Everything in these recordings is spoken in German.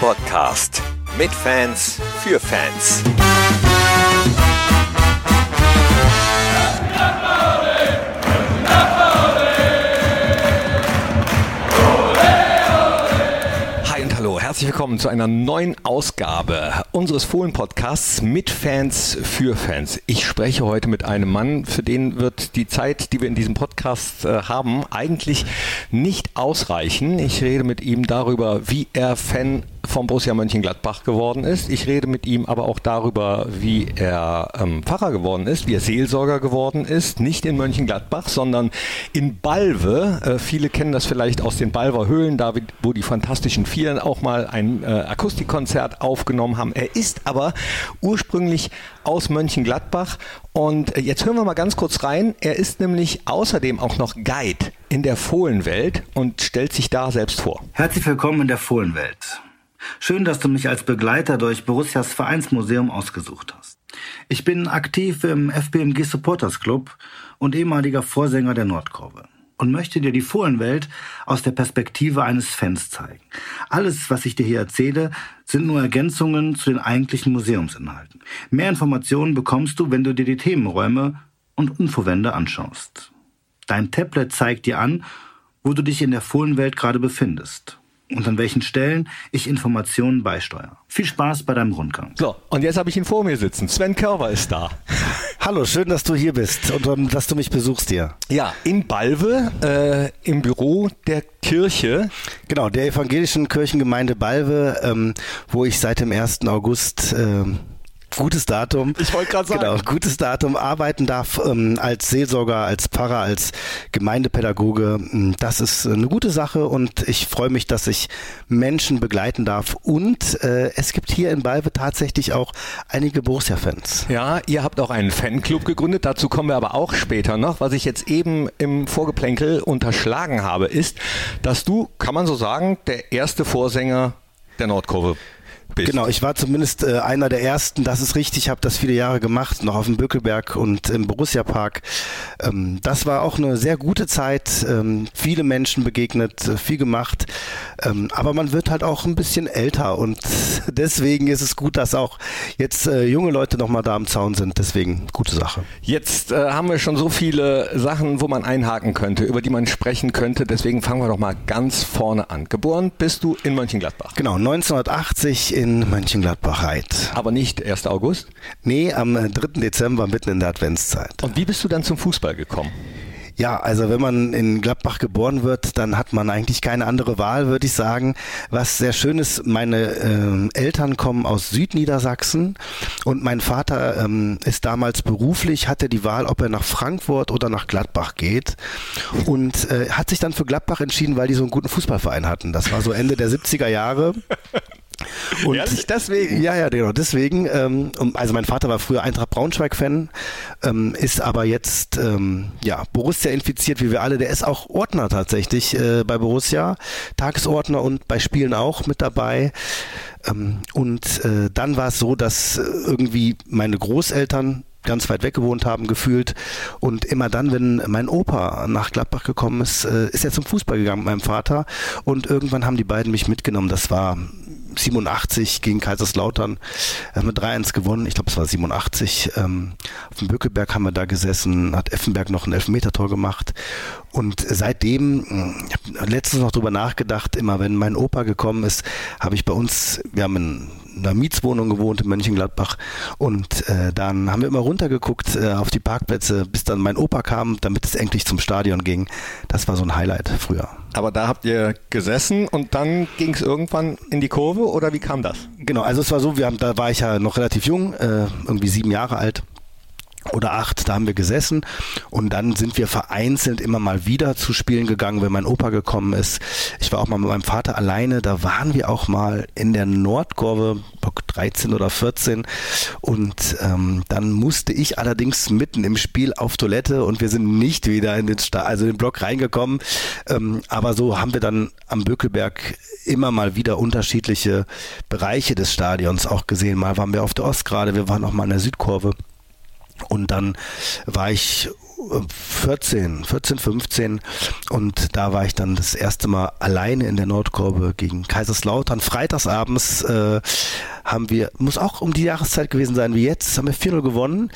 Podcast mit Fans für Fans. Hi und hallo, herzlich willkommen zu einer neuen Ausgabe unseres Fohlen-Podcasts mit Fans für Fans. Ich spreche heute mit einem Mann, für den wird die Zeit, die wir in diesem Podcast äh, haben, eigentlich nicht ausreichen. Ich rede mit ihm darüber, wie er Fan vom Borussia Mönchengladbach geworden ist. Ich rede mit ihm aber auch darüber, wie er ähm, Pfarrer geworden ist, wie er Seelsorger geworden ist. Nicht in Mönchengladbach, sondern in Balve. Äh, viele kennen das vielleicht aus den Balver Höhlen, da wo die Fantastischen Vier auch mal ein äh, Akustikkonzert aufgenommen haben. Er ist aber ursprünglich aus Mönchengladbach und jetzt hören wir mal ganz kurz rein. Er ist nämlich außerdem auch noch Guide in der Fohlenwelt und stellt sich da selbst vor. Herzlich willkommen in der Fohlenwelt. Schön, dass du mich als Begleiter durch Borussias Vereinsmuseum ausgesucht hast. Ich bin aktiv im FBMG Supporters Club und ehemaliger Vorsänger der Nordkurve und möchte dir die Fohlenwelt aus der Perspektive eines Fans zeigen. Alles, was ich dir hier erzähle, sind nur Ergänzungen zu den eigentlichen Museumsinhalten. Mehr Informationen bekommst du, wenn du dir die Themenräume und Infowände anschaust. Dein Tablet zeigt dir an, wo du dich in der Fohlenwelt gerade befindest und an welchen Stellen ich Informationen beisteuere. Viel Spaß bei deinem Rundgang. So, und jetzt habe ich ihn vor mir sitzen. Sven Körber ist da. Hallo, schön, dass du hier bist und um, dass du mich besuchst hier. Ja, in Balve, äh, im Büro der Kirche. Genau, der evangelischen Kirchengemeinde Balve, ähm, wo ich seit dem 1. August äh, gutes Datum. Ich wollte gerade sagen. Genau, gutes Datum arbeiten darf ähm, als Seelsorger, als Pfarrer, als Gemeindepädagoge. Hm, das ist eine gute Sache und ich freue mich, dass ich Menschen begleiten darf. Und äh, es gibt hier in Balve tatsächlich auch einige Borussia-Fans. Ja, ihr habt auch einen Fanclub gegründet. Dazu kommen wir aber auch später noch. Was ich jetzt eben im Vorgeplänkel unterschlagen habe, ist, dass du, kann man so sagen, der erste Vorsänger der Nordkurve bist. Genau, ich war zumindest äh, einer der ersten, das ist richtig, habe das viele Jahre gemacht, noch auf dem Bökelberg und im Borussia Park. Ähm, das war auch eine sehr gute Zeit, ähm, viele Menschen begegnet, äh, viel gemacht, ähm, aber man wird halt auch ein bisschen älter und deswegen ist es gut, dass auch jetzt äh, junge Leute nochmal da am Zaun sind, deswegen gute Sache. Jetzt äh, haben wir schon so viele Sachen, wo man einhaken könnte, über die man sprechen könnte, deswegen fangen wir doch mal ganz vorne an. Geboren bist du in Mönchengladbach. Genau, 1980 in Mönchengladbach-Reit. Aber nicht 1. August? Nee, am 3. Dezember, mitten in der Adventszeit. Und wie bist du dann zum Fußball gekommen? Ja, also wenn man in Gladbach geboren wird, dann hat man eigentlich keine andere Wahl, würde ich sagen. Was sehr schön ist, meine äh, Eltern kommen aus Südniedersachsen und mein Vater ähm, ist damals beruflich, hatte die Wahl, ob er nach Frankfurt oder nach Gladbach geht und äh, hat sich dann für Gladbach entschieden, weil die so einen guten Fußballverein hatten. Das war so Ende der 70er Jahre. Und Ehrlich, deswegen? Ja, ja, genau, deswegen. Ähm, also mein Vater war früher Eintracht Braunschweig-Fan, ähm, ist aber jetzt ähm, ja Borussia infiziert, wie wir alle. Der ist auch Ordner tatsächlich äh, bei Borussia, Tagesordner und bei Spielen auch mit dabei. Ähm, und äh, dann war es so, dass irgendwie meine Großeltern ganz weit weg gewohnt haben, gefühlt. Und immer dann, wenn mein Opa nach Gladbach gekommen ist, äh, ist er zum Fußball gegangen mit meinem Vater. Und irgendwann haben die beiden mich mitgenommen. Das war 87 gegen Kaiserslautern äh, mit 3-1 gewonnen. Ich glaube, es war 87. Ähm, auf dem Bökelberg haben wir da gesessen, hat Effenberg noch ein Elfmetertor gemacht. Und seitdem, ich habe letztens noch drüber nachgedacht, immer wenn mein Opa gekommen ist, habe ich bei uns, wir haben in einer Mietswohnung gewohnt in Mönchengladbach und äh, dann haben wir immer runtergeguckt äh, auf die Parkplätze, bis dann mein Opa kam, damit es endlich zum Stadion ging. Das war so ein Highlight früher. Aber da habt ihr gesessen und dann ging es irgendwann in die Kurve oder wie kam das? Genau, also es war so, wir haben, da war ich ja noch relativ jung, äh, irgendwie sieben Jahre alt oder acht, da haben wir gesessen und dann sind wir vereinzelt immer mal wieder zu Spielen gegangen, wenn mein Opa gekommen ist. Ich war auch mal mit meinem Vater alleine, da waren wir auch mal in der Nordkurve, Block 13 oder 14 und ähm, dann musste ich allerdings mitten im Spiel auf Toilette und wir sind nicht wieder in den, Sta also in den Block reingekommen, ähm, aber so haben wir dann am Bökelberg immer mal wieder unterschiedliche Bereiche des Stadions auch gesehen. Mal waren wir auf der Ostgrade, wir waren auch mal in der Südkurve. Und dann war ich 14, 14, 15 und da war ich dann das erste Mal alleine in der Nordkurve gegen Kaiserslautern. Freitagsabends äh, haben wir, muss auch um die Jahreszeit gewesen sein wie jetzt, haben wir 4-0 gewonnen.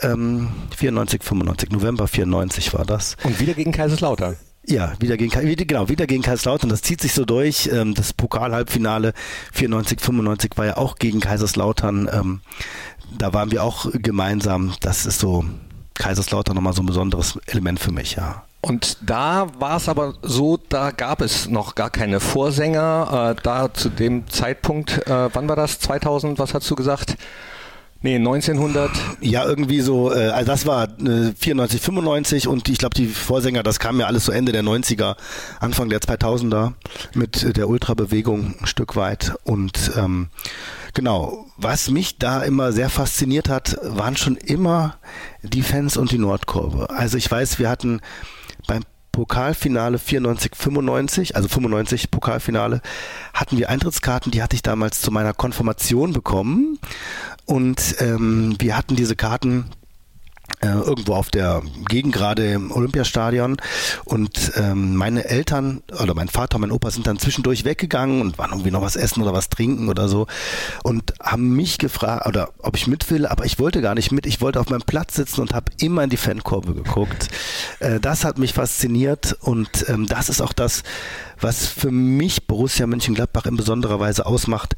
Ähm, 94, 95, November 94 war das. Und wieder gegen Kaiserslautern. Ja, wieder gegen, genau, wieder gegen Kaiserslautern. Das zieht sich so durch. Ähm, das Pokalhalbfinale 94, 95 war ja auch gegen Kaiserslautern. Ähm, da waren wir auch gemeinsam. Das ist so Kaiserslautern nochmal so ein besonderes Element für mich, ja. Und da war es aber so, da gab es noch gar keine Vorsänger. Äh, da zu dem Zeitpunkt, äh, wann war das? 2000, was hast du gesagt? Nee, 1900. Ja, irgendwie so, äh, also das war äh, 94, 95 und ich glaube, die Vorsänger, das kam ja alles so Ende der 90er, Anfang der 2000er mit der Ultrabewegung ein Stück weit. Und ähm, genau, was mich da immer sehr fasziniert hat, waren schon immer die Fans und die Nordkurve. Also ich weiß, wir hatten beim Pokalfinale 94, 95, also 95 Pokalfinale, hatten wir Eintrittskarten, die hatte ich damals zu meiner Konfirmation bekommen. Und ähm, wir hatten diese Karten äh, irgendwo auf der Gegend gerade im Olympiastadion und ähm, meine Eltern oder mein Vater und mein Opa sind dann zwischendurch weggegangen und waren irgendwie noch was essen oder was trinken oder so und haben mich gefragt oder ob ich mit will, aber ich wollte gar nicht mit, ich wollte auf meinem Platz sitzen und habe immer in die Fankurve geguckt. Äh, das hat mich fasziniert und ähm, das ist auch das, was für mich Borussia Mönchengladbach in besonderer Weise ausmacht.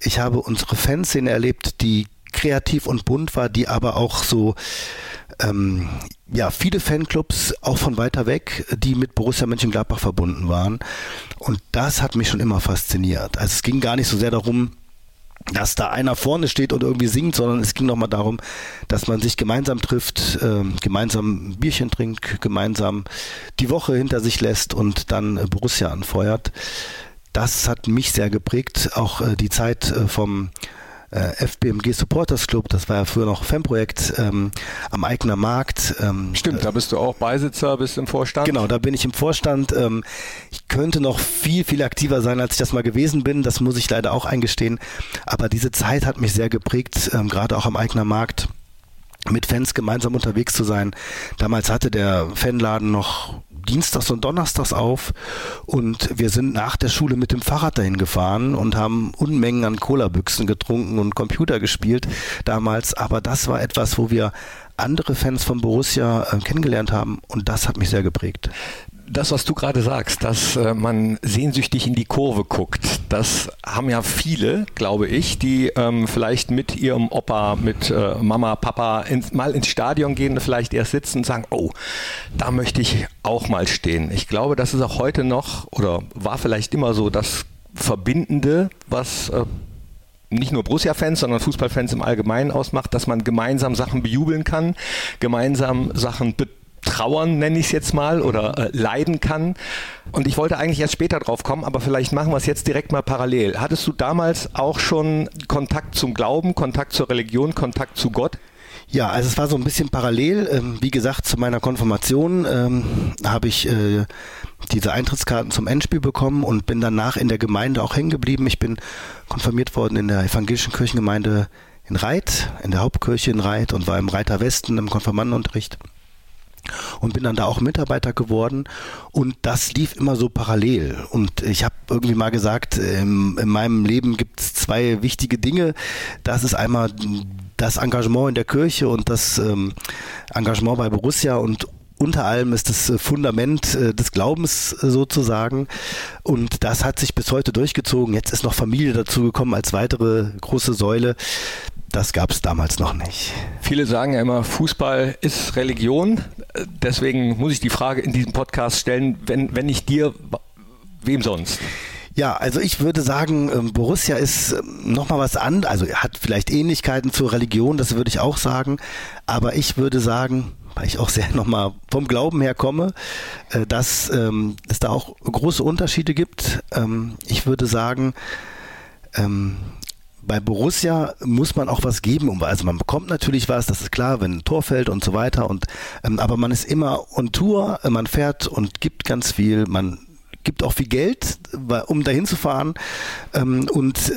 Ich habe unsere Fanszene erlebt, die kreativ und bunt war, die aber auch so ähm, ja, viele Fanclubs auch von weiter weg, die mit Borussia Mönchengladbach verbunden waren. Und das hat mich schon immer fasziniert. Also es ging gar nicht so sehr darum, dass da einer vorne steht und irgendwie singt, sondern es ging nochmal darum, dass man sich gemeinsam trifft, äh, gemeinsam ein Bierchen trinkt, gemeinsam die Woche hinter sich lässt und dann äh, Borussia anfeuert. Das hat mich sehr geprägt, auch äh, die Zeit äh, vom äh, FBMG Supporters Club, das war ja früher noch Fanprojekt ähm, am Eigner Markt. Ähm, Stimmt, da bist du auch Beisitzer, bist im Vorstand. Genau, da bin ich im Vorstand. Ähm, ich könnte noch viel, viel aktiver sein, als ich das mal gewesen bin. Das muss ich leider auch eingestehen. Aber diese Zeit hat mich sehr geprägt, ähm, gerade auch am Eigner Markt mit Fans gemeinsam unterwegs zu sein. Damals hatte der Fanladen noch dienstags und donnerstags auf und wir sind nach der Schule mit dem Fahrrad dahin gefahren und haben Unmengen an Cola-Büchsen getrunken und Computer gespielt damals. Aber das war etwas, wo wir andere Fans von Borussia äh, kennengelernt haben und das hat mich sehr geprägt das, was du gerade sagst, dass äh, man sehnsüchtig in die Kurve guckt, das haben ja viele, glaube ich, die ähm, vielleicht mit ihrem Opa, mit äh, Mama, Papa ins, mal ins Stadion gehen, vielleicht erst sitzen und sagen, oh, da möchte ich auch mal stehen. Ich glaube, das ist auch heute noch oder war vielleicht immer so das Verbindende, was äh, nicht nur Borussia-Fans, sondern Fußballfans im Allgemeinen ausmacht, dass man gemeinsam Sachen bejubeln kann, gemeinsam Sachen betreten trauern, nenne ich es jetzt mal, oder äh, leiden kann. Und ich wollte eigentlich erst später drauf kommen, aber vielleicht machen wir es jetzt direkt mal parallel. Hattest du damals auch schon Kontakt zum Glauben, Kontakt zur Religion, Kontakt zu Gott? Ja, also es war so ein bisschen parallel. Ähm, wie gesagt, zu meiner Konfirmation ähm, habe ich äh, diese Eintrittskarten zum Endspiel bekommen und bin danach in der Gemeinde auch hängen geblieben. Ich bin konfirmiert worden in der evangelischen Kirchengemeinde in Reit, in der Hauptkirche in Reit und war im Reiter Westen im Konfirmandenunterricht und bin dann da auch Mitarbeiter geworden und das lief immer so parallel und ich habe irgendwie mal gesagt, in, in meinem Leben gibt es zwei wichtige Dinge. Das ist einmal das Engagement in der Kirche und das ähm, Engagement bei Borussia und unter allem ist das Fundament äh, des Glaubens äh, sozusagen. Und das hat sich bis heute durchgezogen. Jetzt ist noch Familie dazugekommen als weitere große Säule. Das gab es damals noch nicht. Viele sagen ja immer, Fußball ist Religion. Deswegen muss ich die Frage in diesem Podcast stellen, wenn, wenn nicht dir, wem sonst? Ja, also ich würde sagen, ähm, Borussia ist ähm, nochmal was anderes, also hat vielleicht Ähnlichkeiten zur Religion, das würde ich auch sagen, aber ich würde sagen, weil ich auch sehr nochmal vom Glauben her komme, äh, dass ähm, es da auch große Unterschiede gibt. Ich würde sagen, bei Borussia muss man auch was geben. Also man bekommt natürlich was, das ist klar, wenn ein Tor fällt und so weiter. Und ähm, aber man ist immer on Tour, man fährt und gibt ganz viel. Man gibt auch viel Geld, um dahin zu fahren. Ähm, und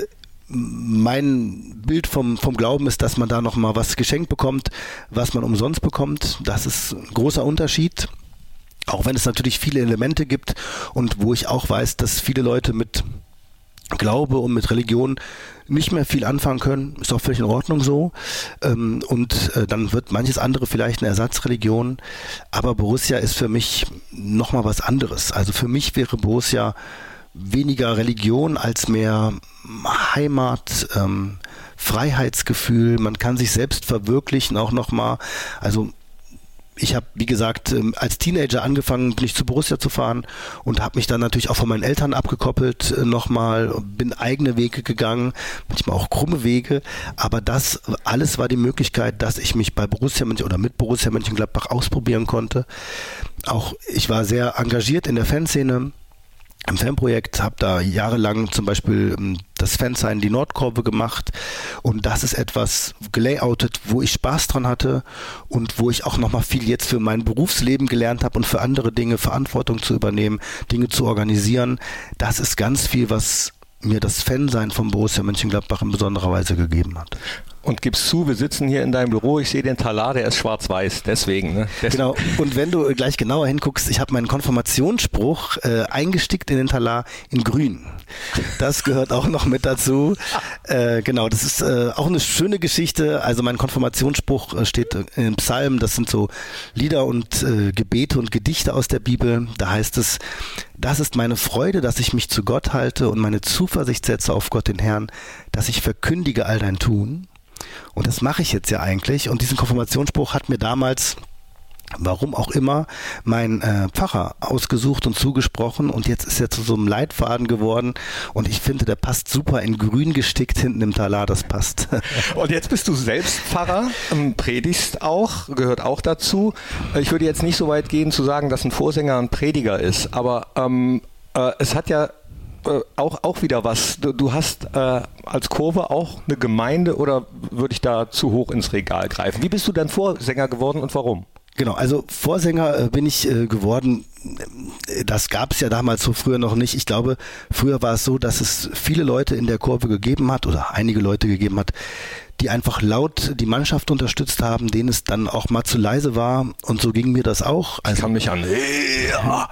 mein Bild vom, vom Glauben ist, dass man da nochmal was geschenkt bekommt, was man umsonst bekommt. Das ist ein großer Unterschied. Auch wenn es natürlich viele Elemente gibt und wo ich auch weiß, dass viele Leute mit Glaube und mit Religion nicht mehr viel anfangen können, ist auch völlig in Ordnung so. Ähm, und äh, dann wird manches andere vielleicht eine Ersatzreligion. Aber Borussia ist für mich nochmal was anderes. Also für mich wäre Borussia weniger Religion als mehr Heimat, ähm, Freiheitsgefühl. Man kann sich selbst verwirklichen auch nochmal. Also ich habe, wie gesagt, ähm, als Teenager angefangen, bin ich zu Borussia zu fahren und habe mich dann natürlich auch von meinen Eltern abgekoppelt äh, nochmal, bin eigene Wege gegangen, manchmal auch krumme Wege, aber das alles war die Möglichkeit, dass ich mich bei Borussia Mönchen oder mit Borussia Mönchengladbach ausprobieren konnte. Auch ich war sehr engagiert in der Fanszene, im Fanprojekt, habe da jahrelang zum Beispiel ähm, das Fansign die Nordkurve gemacht und das ist etwas gelayoutet, wo ich Spaß dran hatte und wo ich auch nochmal viel jetzt für mein Berufsleben gelernt habe und für andere Dinge Verantwortung zu übernehmen, Dinge zu organisieren. Das ist ganz viel, was mir das Fansein vom Borussia Mönchengladbach in besonderer Weise gegeben hat. Und gibst zu, wir sitzen hier in deinem Büro, ich sehe den Talar, der ist schwarz-weiß, deswegen. Ne? deswegen. Genau, und wenn du gleich genauer hinguckst, ich habe meinen Konfirmationsspruch äh, eingestickt in den Talar in grün. Das gehört auch noch mit dazu. Äh, genau, das ist äh, auch eine schöne Geschichte. Also mein Konfirmationsspruch äh, steht in Psalmen, das sind so Lieder und äh, Gebete und Gedichte aus der Bibel. Da heißt es, das ist meine Freude, dass ich mich zu Gott halte und meine Zuversicht setze auf Gott den Herrn, dass ich verkündige all dein Tun. Und das mache ich jetzt ja eigentlich. Und diesen Konfirmationsspruch hat mir damals warum auch immer, mein äh, Pfarrer ausgesucht und zugesprochen und jetzt ist er zu so einem Leitfaden geworden und ich finde, der passt super in grün gestickt hinten im Talar, das passt. und jetzt bist du selbst Pfarrer, ähm, predigst auch, gehört auch dazu. Ich würde jetzt nicht so weit gehen zu sagen, dass ein Vorsänger ein Prediger ist, aber ähm, äh, es hat ja äh, auch, auch wieder was. Du, du hast äh, als Kurve auch eine Gemeinde oder würde ich da zu hoch ins Regal greifen? Wie bist du dann Vorsänger geworden und warum? Genau, also Vorsänger äh, bin ich äh, geworden. Das gab es ja damals so früher noch nicht. Ich glaube, früher war es so, dass es viele Leute in der Kurve gegeben hat oder einige Leute gegeben hat, die einfach laut die Mannschaft unterstützt haben, denen es dann auch mal zu leise war. Und so ging mir das auch. Also, ich kann mich an ja, ja,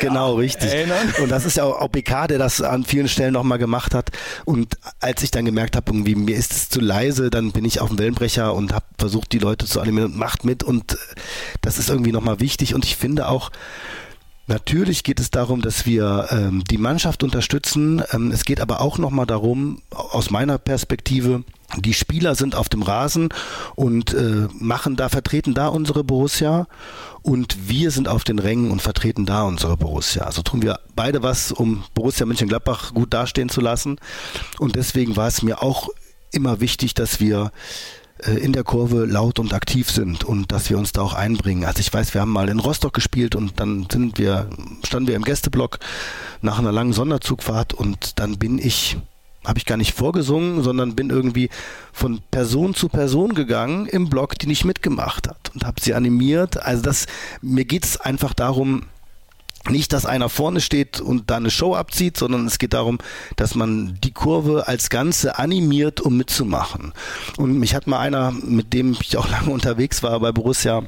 genau richtig. Erinnern. Und das ist ja auch BK, der das an vielen Stellen nochmal gemacht hat. Und als ich dann gemerkt habe, irgendwie mir ist es zu leise, dann bin ich auf dem Wellenbrecher und habe versucht, die Leute zu animieren und macht mit. Und das ist irgendwie nochmal wichtig. Und ich finde auch, Natürlich geht es darum, dass wir ähm, die Mannschaft unterstützen. Ähm, es geht aber auch nochmal darum, aus meiner Perspektive, die Spieler sind auf dem Rasen und äh, machen da, vertreten da unsere Borussia und wir sind auf den Rängen und vertreten da unsere Borussia. Also tun wir beide was, um Borussia Mönchengladbach gut dastehen zu lassen. Und deswegen war es mir auch immer wichtig, dass wir äh, in der Kurve laut und aktiv sind und dass wir uns da auch einbringen. Also ich weiß, wir haben mal in Rostock gespielt und dann sind wir, standen wir im Gästeblock nach einer langen Sonderzugfahrt und dann bin ich, habe ich gar nicht vorgesungen, sondern bin irgendwie von Person zu Person gegangen im Block, die nicht mitgemacht hat und habe sie animiert. Also das, mir geht es einfach darum, nicht, dass einer vorne steht und da eine Show abzieht, sondern es geht darum, dass man die Kurve als Ganze animiert, um mitzumachen. Und mich hat mal einer, mit dem ich auch lange unterwegs war bei Borussia,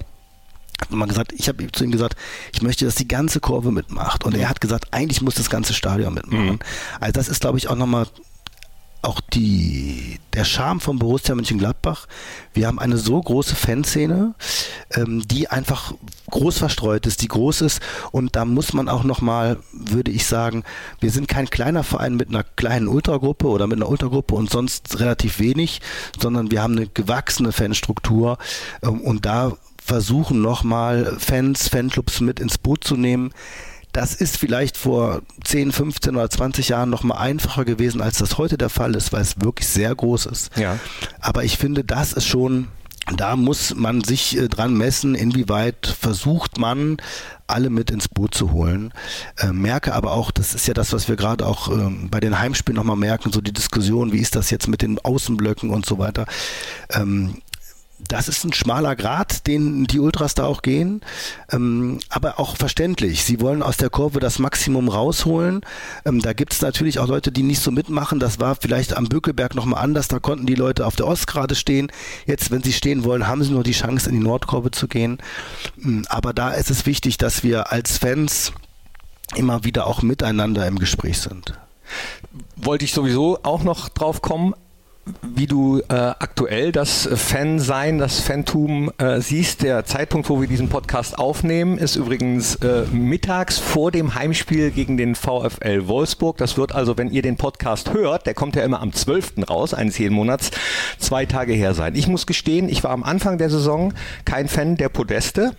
hat mal gesagt, ich habe zu ihm gesagt, ich möchte, dass die ganze Kurve mitmacht. Und er hat gesagt, eigentlich muss das ganze Stadion mitmachen. Mhm. Also das ist, glaube ich, auch nochmal auch die, der Charme von Borussia Mönchengladbach. Wir haben eine so große Fanszene, ähm, die einfach groß verstreut ist, die groß ist. Und da muss man auch nochmal, würde ich sagen, wir sind kein kleiner Verein mit einer kleinen Ultragruppe oder mit einer Ultragruppe und sonst relativ wenig, sondern wir haben eine gewachsene Fanstruktur. Ähm, und da versuchen nochmal Fans, Fanclubs mit ins Boot zu nehmen das ist vielleicht vor 10, 15 oder 20 Jahren noch mal einfacher gewesen, als das heute der Fall ist, weil es wirklich sehr groß ist. Ja. Aber ich finde, das ist schon da muss man sich äh, dran messen, inwieweit versucht man, alle mit ins Boot zu holen. Äh, merke aber auch, das ist ja das, was wir gerade auch ähm, bei den Heimspielen nochmal merken, so die Diskussion, wie ist das jetzt mit den Außenblöcken und so weiter. Ähm, das ist ein schmaler Grad, den die Ultras da auch gehen, ähm, aber auch verständlich. Sie wollen aus der Kurve das Maximum rausholen. Ähm, da gibt es natürlich auch Leute, die nicht so mitmachen. Das war vielleicht am Bökelberg nochmal anders. Da konnten die Leute auf der Ostgrade stehen. Jetzt, wenn sie stehen wollen, haben sie nur die Chance, in die Nordkurve zu gehen. Ähm, aber da ist es wichtig, dass wir als Fans immer wieder auch miteinander im Gespräch sind. Wollte ich sowieso auch noch drauf kommen wie du äh, aktuell das Fan-Sein, das Fantum äh, siehst. Der Zeitpunkt, wo wir diesen Podcast aufnehmen, ist übrigens äh, mittags vor dem Heimspiel gegen den VfL Wolfsburg. Das wird also, wenn ihr den Podcast hört, der kommt ja immer am 12. raus, eines jeden Monats, zwei Tage her sein. Ich muss gestehen, ich war am Anfang der Saison kein Fan der Podeste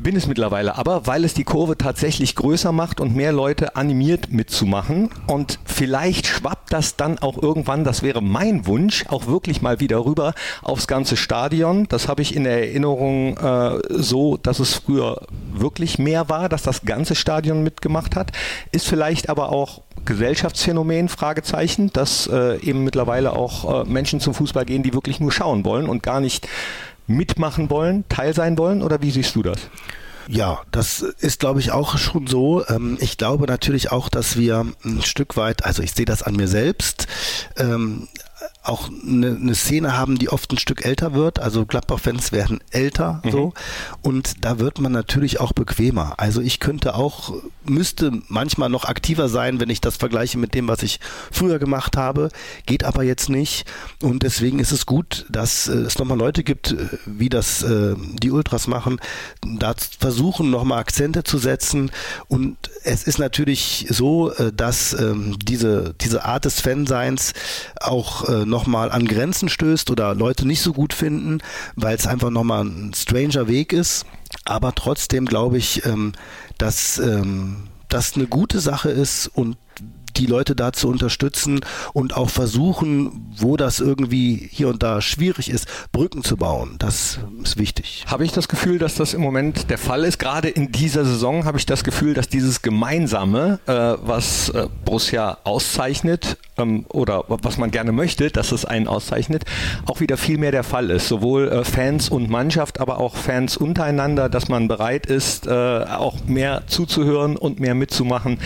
bin es mittlerweile aber, weil es die Kurve tatsächlich größer macht und mehr Leute animiert mitzumachen. Und vielleicht schwappt das dann auch irgendwann, das wäre mein Wunsch, auch wirklich mal wieder rüber aufs ganze Stadion. Das habe ich in der Erinnerung äh, so, dass es früher wirklich mehr war, dass das ganze Stadion mitgemacht hat. Ist vielleicht aber auch Gesellschaftsphänomen, Fragezeichen, dass äh, eben mittlerweile auch äh, Menschen zum Fußball gehen, die wirklich nur schauen wollen und gar nicht mitmachen wollen, Teil sein wollen? Oder wie siehst du das? Ja, das ist, glaube ich, auch schon so. Ähm, ich glaube natürlich auch, dass wir ein Stück weit, also ich sehe das an mir selbst, ähm, auch eine, eine Szene haben, die oft ein Stück älter wird. Also Gladbach-Fans werden älter mhm. so und da wird man natürlich auch bequemer. Also ich könnte auch, müsste manchmal noch aktiver sein, wenn ich das vergleiche mit dem, was ich früher gemacht habe, geht aber jetzt nicht und deswegen ist es gut, dass äh, es nochmal Leute gibt, äh, wie das äh, die Ultras machen, da versuchen nochmal Akzente zu setzen und es ist natürlich so, äh, dass ähm, diese, diese Art des Fanseins auch äh, nochmal an Grenzen stößt oder Leute nicht so gut finden, weil es einfach nochmal ein stranger Weg ist. Aber trotzdem glaube ich, ähm, dass ähm, das eine gute Sache ist und die Leute da zu unterstützen und auch versuchen, wo das irgendwie hier und da schwierig ist, Brücken zu bauen. Das ist wichtig. Habe ich das Gefühl, dass das im Moment der Fall ist? Gerade in dieser Saison habe ich das Gefühl, dass dieses Gemeinsame, äh, was äh, Borussia auszeichnet ähm, oder was man gerne möchte, dass es einen auszeichnet, auch wieder viel mehr der Fall ist. Sowohl äh, Fans und Mannschaft, aber auch Fans untereinander, dass man bereit ist, äh, auch mehr zuzuhören und mehr mitzumachen.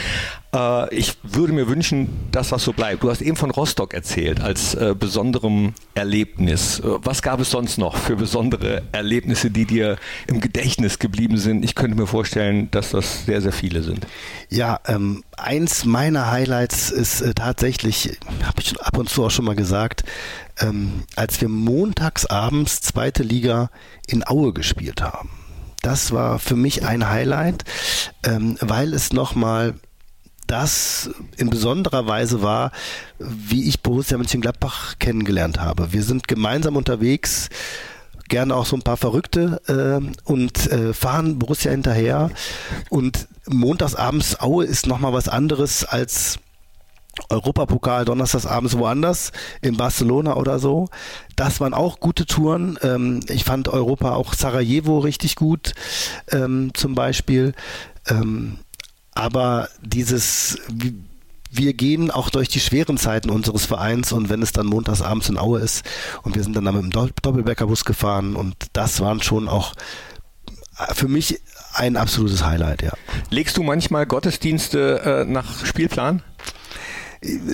Äh, ich würde mir wünschen, dass das so bleibt. Du hast eben von Rostock erzählt als äh, besonderem Erlebnis. Äh, was gab es sonst noch für besondere Erlebnisse, die dir im Gedächtnis geblieben sind? Ich könnte mir vorstellen, dass das sehr, sehr viele sind. Ja, ähm, eins meiner Highlights ist äh, tatsächlich, habe ich ab und zu auch schon mal gesagt, ähm, als wir montags abends zweite Liga in Aue gespielt haben. Das war für mich ein Highlight, ähm, weil es nochmal das in besonderer Weise war, wie ich Borussia Mönchengladbach kennengelernt habe. Wir sind gemeinsam unterwegs, gerne auch so ein paar Verrückte äh, und äh, fahren Borussia hinterher. Und montagsabends Aue ist nochmal was anderes als Europapokal donnerstagsabends woanders, in Barcelona oder so. Das waren auch gute Touren. Ähm, ich fand Europa auch Sarajevo richtig gut, ähm, zum Beispiel. Ähm, aber dieses, wir gehen auch durch die schweren Zeiten unseres Vereins und wenn es dann montags abends in Aue ist und wir sind dann mit dem Doppelbäckerbus gefahren und das waren schon auch für mich ein absolutes Highlight, ja. Legst du manchmal Gottesdienste äh, nach Spielplan?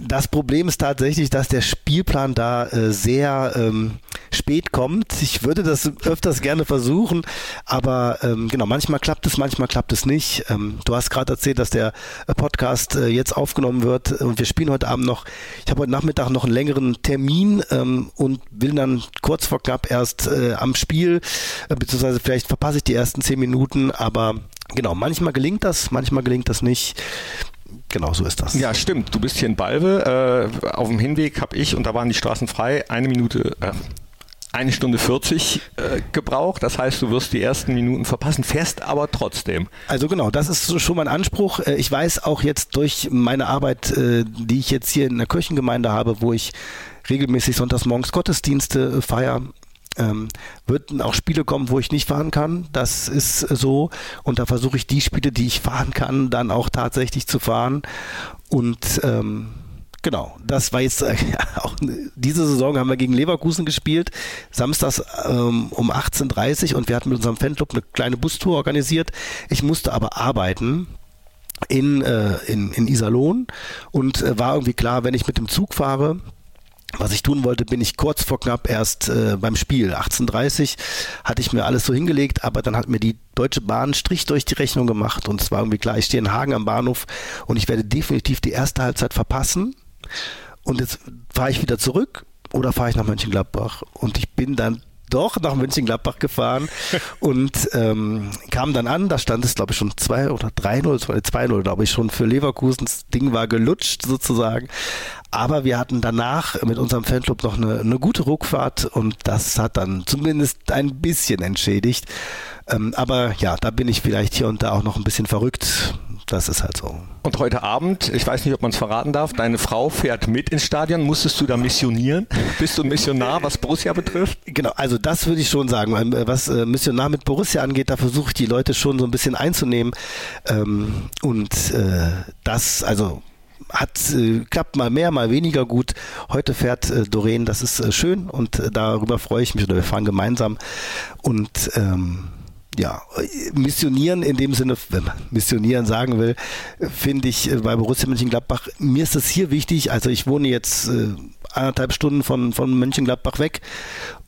Das Problem ist tatsächlich, dass der Spielplan da äh, sehr ähm, spät kommt. Ich würde das öfters gerne versuchen, aber ähm, genau, manchmal klappt es, manchmal klappt es nicht. Ähm, du hast gerade erzählt, dass der äh, Podcast äh, jetzt aufgenommen wird und wir spielen heute Abend noch, ich habe heute Nachmittag noch einen längeren Termin ähm, und will dann kurz vor knapp erst äh, am Spiel, äh, beziehungsweise vielleicht verpasse ich die ersten zehn Minuten, aber genau, manchmal gelingt das, manchmal gelingt das nicht. Genau, so ist das. Ja, stimmt. Du bist hier in Balve. Äh, auf dem Hinweg habe ich, und da waren die Straßen frei, eine Minute, äh, eine Stunde 40 äh, gebraucht. Das heißt, du wirst die ersten Minuten verpassen, fährst aber trotzdem. Also genau, das ist schon mein Anspruch. Äh, ich weiß auch jetzt durch meine Arbeit, äh, die ich jetzt hier in der Kirchengemeinde habe, wo ich regelmäßig sonntags morgens Gottesdienste feiere, ähm, würden auch Spiele kommen, wo ich nicht fahren kann. Das ist so. Und da versuche ich die Spiele, die ich fahren kann, dann auch tatsächlich zu fahren. Und ähm, Genau, das war jetzt äh, auch diese Saison haben wir gegen Leverkusen gespielt, samstags ähm, um 18.30 Uhr und wir hatten mit unserem Fanclub eine kleine Bustour organisiert. Ich musste aber arbeiten in, äh, in, in Iserlohn und äh, war irgendwie klar, wenn ich mit dem Zug fahre, was ich tun wollte, bin ich kurz vor knapp erst äh, beim Spiel. 18.30 hatte ich mir alles so hingelegt, aber dann hat mir die Deutsche Bahn einen Strich durch die Rechnung gemacht und es war irgendwie klar, ich stehe in Hagen am Bahnhof und ich werde definitiv die erste Halbzeit verpassen. Und jetzt fahre ich wieder zurück oder fahre ich nach Mönchengladbach? Und ich bin dann doch nach Mönchengladbach gefahren und ähm, kam dann an, da stand es glaube ich schon 2 oder 3-0, 2-0 glaube ich schon für Leverkusen. Das Ding war gelutscht sozusagen. Aber wir hatten danach mit unserem Fanclub noch eine, eine gute Rückfahrt und das hat dann zumindest ein bisschen entschädigt. Ähm, aber ja, da bin ich vielleicht hier und da auch noch ein bisschen verrückt. Das ist halt so. Und heute Abend, ich weiß nicht, ob man es verraten darf, deine Frau fährt mit ins Stadion. Musstest du da missionieren? Bist du ein Missionar, was Borussia betrifft? Genau, also das würde ich schon sagen. Ähm, was äh, Missionar mit Borussia angeht, da versuche ich die Leute schon so ein bisschen einzunehmen. Ähm, und äh, das, also hat äh, klappt mal mehr, mal weniger gut. Heute fährt äh, Doreen, das ist äh, schön und äh, darüber freue ich mich oder wir fahren gemeinsam und ähm, ja, missionieren in dem Sinne, wenn man missionieren sagen will, finde ich äh, bei Borussia Mönchengladbach, mir ist das hier wichtig, also ich wohne jetzt äh, anderthalb Stunden von, von Mönchengladbach weg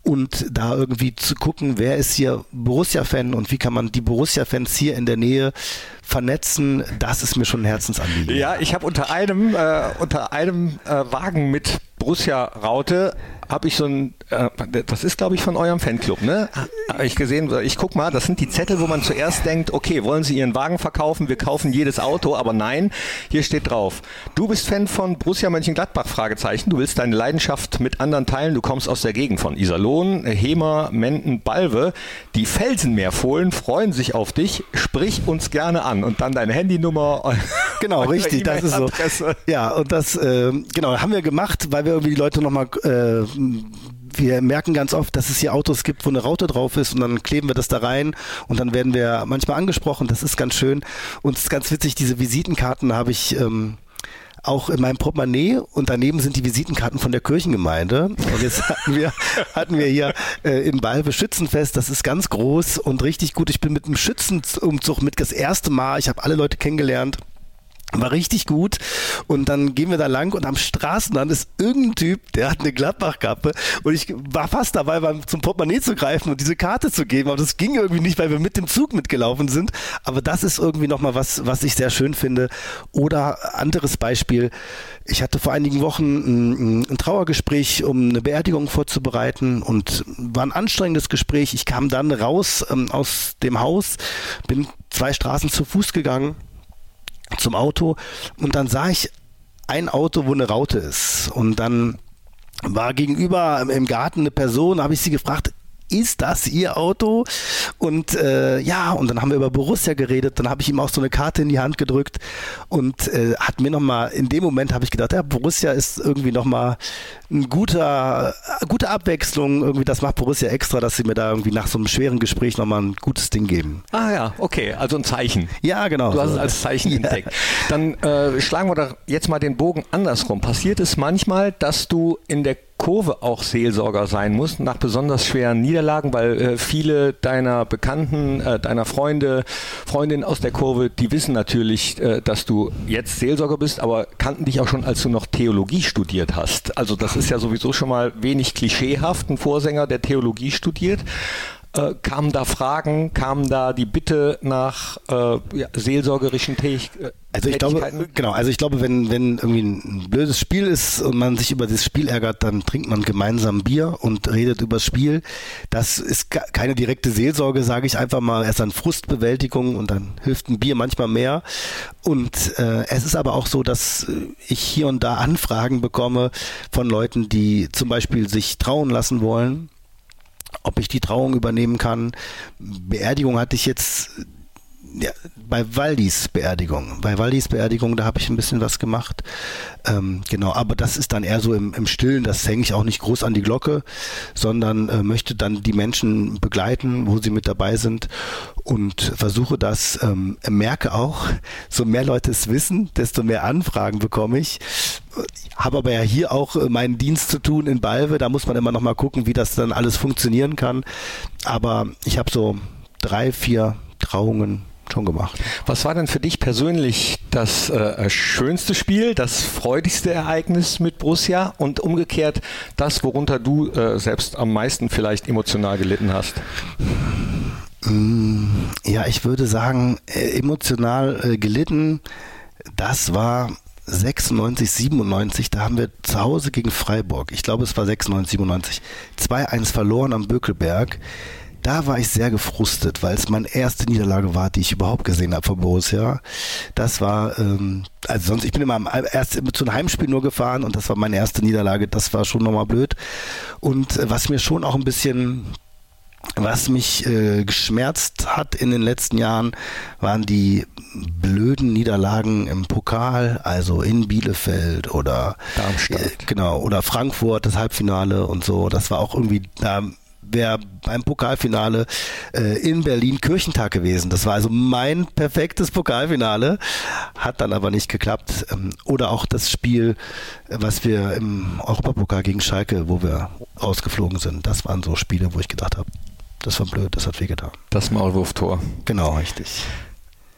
und da irgendwie zu gucken, wer ist hier Borussia-Fan und wie kann man die Borussia-Fans hier in der Nähe vernetzen, das ist mir schon ein Herzensanliegen. Ja, ich habe unter einem, äh, unter einem äh, Wagen mit Borussia-Raute habe ich so ein, äh, das ist glaube ich von eurem Fanclub, ne? Habe ich gesehen, ich guck mal, das sind die Zettel, wo man zuerst denkt, okay, wollen Sie Ihren Wagen verkaufen? Wir kaufen jedes Auto, aber nein, hier steht drauf. Du bist Fan von Borussia Mönchengladbach, Fragezeichen. Du willst deine Leidenschaft mit anderen teilen. Du kommst aus der Gegend von Iserlohn, Hemer, Menden, Balve. Die Felsenmeerfohlen freuen sich auf dich. Sprich uns gerne an und dann deine Handynummer. Genau, richtig, das ist so. Ja, und das äh, genau haben wir gemacht, weil wir irgendwie die Leute nochmal äh, wir merken ganz oft, dass es hier Autos gibt, wo eine Raute drauf ist und dann kleben wir das da rein und dann werden wir manchmal angesprochen. Das ist ganz schön. Und es ist ganz witzig, diese Visitenkarten habe ich ähm, auch in meinem Portemonnaie und daneben sind die Visitenkarten von der Kirchengemeinde. Und jetzt hatten wir, hatten wir hier äh, in Balve Schützenfest, das ist ganz groß und richtig gut. Ich bin mit einem Schützenumzug mit das erste Mal, ich habe alle Leute kennengelernt. War richtig gut. Und dann gehen wir da lang und am Straßenrand ist irgendein Typ, der hat eine Gladbach-Kappe. Und ich war fast dabei, beim, zum Portemonnaie zu greifen und diese Karte zu geben. Aber das ging irgendwie nicht, weil wir mit dem Zug mitgelaufen sind. Aber das ist irgendwie nochmal was, was ich sehr schön finde. Oder anderes Beispiel. Ich hatte vor einigen Wochen ein, ein Trauergespräch, um eine Beerdigung vorzubereiten und war ein anstrengendes Gespräch. Ich kam dann raus ähm, aus dem Haus, bin zwei Straßen zu Fuß gegangen zum Auto und dann sah ich ein Auto, wo eine Raute ist. Und dann war gegenüber im Garten eine Person, habe ich sie gefragt, ist das Ihr Auto? Und äh, ja, und dann haben wir über Borussia geredet. Dann habe ich ihm auch so eine Karte in die Hand gedrückt und äh, hat mir nochmal, in dem Moment habe ich gedacht, ja, Borussia ist irgendwie nochmal ein guter, gute Abwechslung. Irgendwie, das macht Borussia extra, dass sie mir da irgendwie nach so einem schweren Gespräch nochmal ein gutes Ding geben. Ah ja, okay, also ein Zeichen. Ja, genau. Du hast es als Zeichen ja. entdeckt. Dann äh, schlagen wir doch jetzt mal den Bogen andersrum. Passiert es manchmal, dass du in der Kurve auch Seelsorger sein musst, nach besonders schweren Niederlagen, weil äh, viele deiner Bekannten, äh, deiner Freunde, Freundinnen aus der Kurve, die wissen natürlich, äh, dass du jetzt Seelsorger bist, aber kannten dich auch schon, als du noch Theologie studiert hast. Also das ist ja sowieso schon mal wenig klischeehaft, ein Vorsänger, der Theologie studiert. Äh, kamen da Fragen, kamen da die Bitte nach äh, ja, seelsorgerischen Tätigkeiten? Äh, also ich glaube, genau, also ich glaube, wenn, wenn irgendwie ein blödes Spiel ist und man sich über das Spiel ärgert, dann trinkt man gemeinsam Bier und redet über das Spiel. Das ist keine direkte Seelsorge, sage ich einfach mal. Erst dann Frustbewältigung und dann hilft ein Bier manchmal mehr. Und äh, es ist aber auch so, dass ich hier und da Anfragen bekomme von Leuten, die zum Beispiel sich trauen lassen wollen ob ich die Trauung übernehmen kann. Beerdigung hatte ich jetzt ja, bei Waldis Beerdigung. Bei Waldis Beerdigung, da habe ich ein bisschen was gemacht. Ähm, genau, aber das ist dann eher so im, im Stillen, das hänge ich auch nicht groß an die Glocke, sondern äh, möchte dann die Menschen begleiten, wo sie mit dabei sind und versuche das, ähm, merke auch, so mehr Leute es wissen, desto mehr Anfragen bekomme ich. Habe aber ja hier auch äh, meinen Dienst zu tun in Balve, da muss man immer noch mal gucken, wie das dann alles funktionieren kann. Aber ich habe so drei, vier Trauungen schon gemacht. Was war denn für dich persönlich das äh, schönste Spiel, das freudigste Ereignis mit Borussia und umgekehrt das, worunter du äh, selbst am meisten vielleicht emotional gelitten hast? Mm, ja, ich würde sagen, äh, emotional äh, gelitten, das war 96, 97, da haben wir zu Hause gegen Freiburg, ich glaube es war 96, 97, 2-1 verloren am Bökelberg da war ich sehr gefrustet, weil es meine erste Niederlage war, die ich überhaupt gesehen habe von Borussia. Das war, ähm, also sonst, ich bin immer erst zu einem Heimspiel nur gefahren und das war meine erste Niederlage. Das war schon nochmal blöd. Und äh, was mir schon auch ein bisschen was mich äh, geschmerzt hat in den letzten Jahren, waren die blöden Niederlagen im Pokal, also in Bielefeld oder Darmstadt. Äh, genau oder Frankfurt das Halbfinale und so. Das war auch irgendwie da wäre beim Pokalfinale äh, in Berlin Kirchentag gewesen. Das war also mein perfektes Pokalfinale, hat dann aber nicht geklappt. Ähm, oder auch das Spiel, was wir im Europapokal gegen Schalke, wo wir ausgeflogen sind. Das waren so Spiele, wo ich gedacht habe, das war blöd, das hat wehgetan. Das Maulwurftor. Genau, richtig.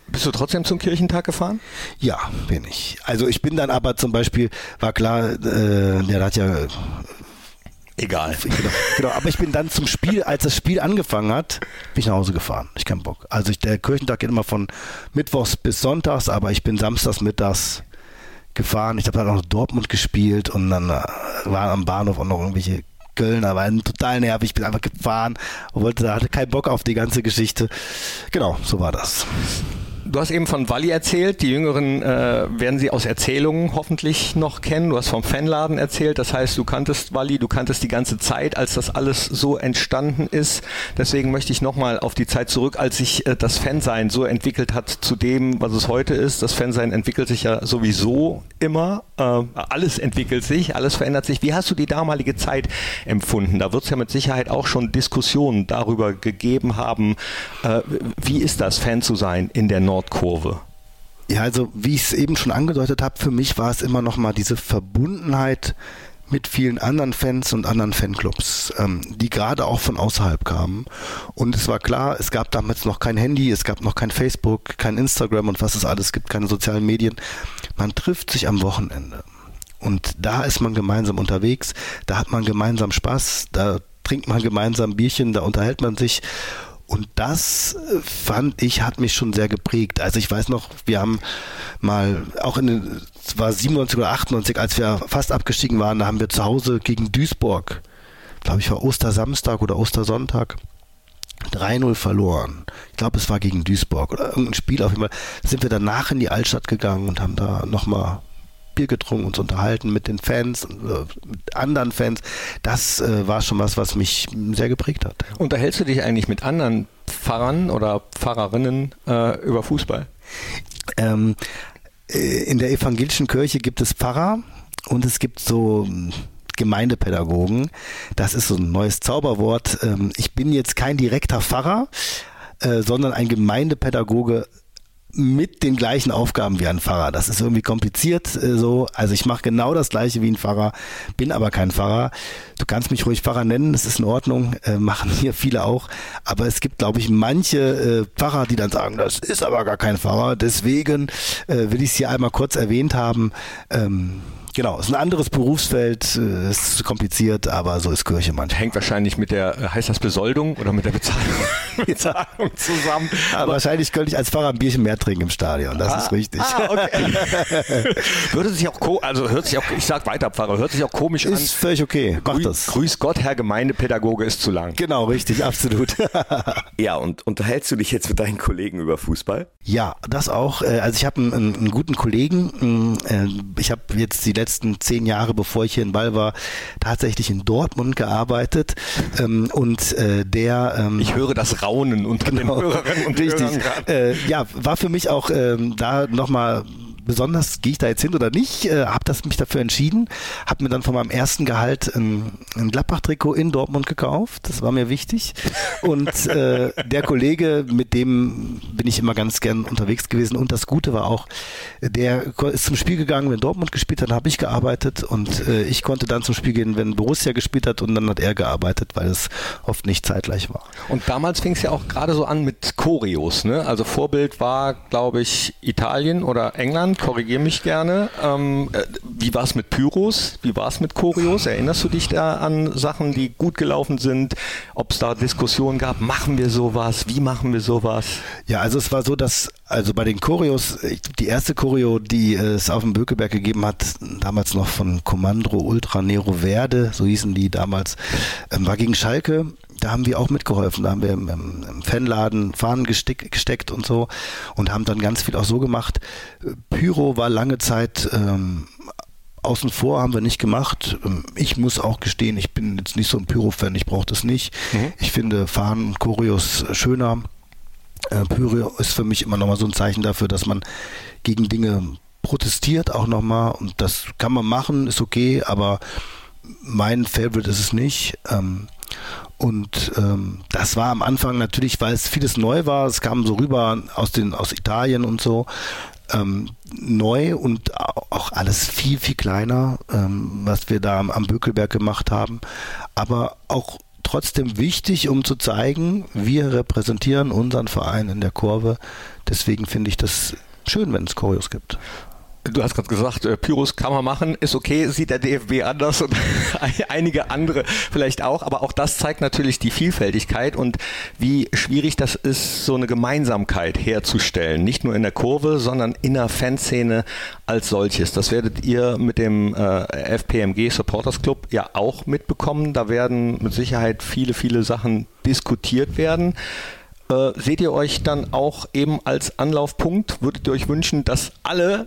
Bist du trotzdem zum Kirchentag gefahren? Ja, bin ich. Also ich bin dann aber zum Beispiel, war klar, äh, der hat ja Egal. Genau, genau, aber ich bin dann zum Spiel, als das Spiel angefangen hat, bin ich nach Hause gefahren. Ich keinen Bock. Also ich, der Kirchentag geht immer von Mittwochs bis Sonntags, aber ich bin samstags mittags gefahren. Ich habe dann auch noch Dortmund gespielt und dann äh, waren am Bahnhof auch noch irgendwelche Kölner, war total nervig. Ich bin einfach gefahren und wollte, hatte keinen Bock auf die ganze Geschichte. Genau, so war das. Du hast eben von Walli erzählt. Die Jüngeren äh, werden sie aus Erzählungen hoffentlich noch kennen. Du hast vom Fanladen erzählt. Das heißt, du kanntest Walli, du kanntest die ganze Zeit, als das alles so entstanden ist. Deswegen möchte ich nochmal auf die Zeit zurück, als sich äh, das Fansein so entwickelt hat zu dem, was es heute ist. Das Fansein entwickelt sich ja sowieso immer. Äh, alles entwickelt sich, alles verändert sich. Wie hast du die damalige Zeit empfunden? Da wird es ja mit Sicherheit auch schon Diskussionen darüber gegeben haben. Äh, wie ist das, Fan zu sein in der Nord Nordkurve? Ja, also wie ich es eben schon angedeutet habe, für mich war es immer noch mal diese Verbundenheit mit vielen anderen Fans und anderen Fanclubs, ähm, die gerade auch von außerhalb kamen. Und es war klar, es gab damals noch kein Handy, es gab noch kein Facebook, kein Instagram und was es alles gibt, keine sozialen Medien. Man trifft sich am Wochenende. Und da ist man gemeinsam unterwegs, da hat man gemeinsam Spaß, da trinkt man gemeinsam Bierchen, da unterhält man sich. Und das äh, fand ich, hat mich schon sehr geprägt. Also ich weiß noch, wir haben mal auch in den, es war 97 oder 98, als wir fast abgestiegen waren, da haben wir zu Hause gegen Duisburg, glaube ich, war Ostersamstag oder Ostersonntag, 3-0 verloren. Ich glaube, es war gegen Duisburg oder irgendein Spiel auf jeden Fall. Sind wir danach in die Altstadt gegangen und haben da nochmal Bier getrunken, uns unterhalten mit den Fans, äh, mit anderen Fans. Das äh, war schon was, was mich sehr geprägt hat. Unterhältst du dich eigentlich mit anderen Pfarrern oder Pfarrerinnen äh, über Fußball? Ähm, äh, in der evangelischen Kirche gibt es Pfarrer und es gibt so hm, Gemeindepädagogen. Das ist so ein neues Zauberwort. Ähm, ich bin jetzt kein direkter Pfarrer, sondern ein Gemeindepädagoge mit den gleichen Aufgaben wie ein Pfarrer. Das ist irgendwie kompliziert äh, so. Also ich mache genau das gleiche wie ein Pfarrer, bin aber kein Pfarrer. Du kannst mich ruhig Pfarrer nennen, das ist in Ordnung, äh, machen hier viele auch. Aber es gibt, glaube ich, manche äh, Pfarrer, die dann sagen, das ist aber gar kein Pfarrer. Deswegen äh, will ich es hier einmal kurz erwähnt haben. Ähm, Genau, es ist ein anderes Berufsfeld, es äh, ist kompliziert, aber so ist Kirche manchmal. Hängt wahrscheinlich mit der, äh, heißt das Besoldung oder mit der Bezahlung, Bezahlung zusammen. Aber wahrscheinlich könnte ich als Fahrer ein Bierchen mehr trinken im Stadion, das ah, ist richtig. Ah, okay. Würde sich auch, also hört sich auch, ich sag weiter, Pfarrer, hört sich auch komisch ist an. Ist völlig okay, mach Grü das. Grüß Gott, Herr Gemeindepädagoge ist zu lang. Genau, richtig, absolut. ja, und unterhältst du dich jetzt mit deinen Kollegen über Fußball? Ja, das auch. Äh, also ich habe einen, einen, guten Kollegen, ich habe jetzt die letzten letzten zehn Jahre, bevor ich hier in Ball war, tatsächlich in Dortmund gearbeitet. Ähm, und äh, der ähm, Ich höre das Raunen unter genau, den Hörerinnen und richtig, Hörern. Äh, ja, war für mich auch ähm, da nochmal besonders, gehe ich da jetzt hin oder nicht, äh, habe das mich dafür entschieden, habe mir dann von meinem ersten Gehalt ein, ein Gladbach-Trikot in Dortmund gekauft, das war mir wichtig. Und äh, der Kollege, mit dem bin ich immer ganz gern unterwegs gewesen. Und das Gute war auch, der ist zum Spiel gegangen, wenn Dortmund gespielt hat, habe ich gearbeitet. Und äh, ich konnte dann zum Spiel gehen, wenn Borussia gespielt hat. Und dann hat er gearbeitet, weil es oft nicht zeitgleich war. Und damals fing es ja auch gerade so an mit Choreos, ne? Also Vorbild war, glaube ich, Italien oder England korrigiere mich gerne. Ähm, äh, wie war es mit Pyros? Wie war es mit Choreos? Erinnerst du dich da an Sachen, die gut gelaufen sind? Ob es da Diskussionen gab? Machen wir sowas? Wie machen wir sowas? Ja, also es war so, dass also bei den Choreos, die erste Choreo, die es auf dem Bökeberg gegeben hat, damals noch von Commandro Ultra Nero Verde, so hießen die damals, ähm, war gegen Schalke da haben wir auch mitgeholfen. Da haben wir im, im Fanladen Fahnen gesteck, gesteckt und so und haben dann ganz viel auch so gemacht. Pyro war lange Zeit ähm, außen vor, haben wir nicht gemacht. Ähm, ich muss auch gestehen, ich bin jetzt nicht so ein Pyro-Fan, ich brauche das nicht. Mhm. Ich finde Fahnen und Choreos schöner. Äh, Pyro ist für mich immer nochmal so ein Zeichen dafür, dass man gegen Dinge protestiert auch nochmal und das kann man machen, ist okay, aber mein Favorite ist es nicht. Ähm, und ähm, das war am Anfang natürlich, weil es vieles neu war. Es kam so rüber aus den aus Italien und so ähm, neu und auch alles viel viel kleiner, ähm, was wir da am, am Bökelberg gemacht haben. Aber auch trotzdem wichtig, um zu zeigen, wir repräsentieren unseren Verein in der Kurve. Deswegen finde ich das schön, wenn es Choreos gibt. Du hast gerade gesagt, äh, kann man machen, ist okay, sieht der DFB anders und einige andere vielleicht auch, aber auch das zeigt natürlich die Vielfältigkeit und wie schwierig das ist, so eine Gemeinsamkeit herzustellen. Nicht nur in der Kurve, sondern in der Fanszene als solches. Das werdet ihr mit dem äh, FPMG Supporters Club ja auch mitbekommen. Da werden mit Sicherheit viele, viele Sachen diskutiert werden. Äh, seht ihr euch dann auch eben als Anlaufpunkt? Würdet ihr euch wünschen, dass alle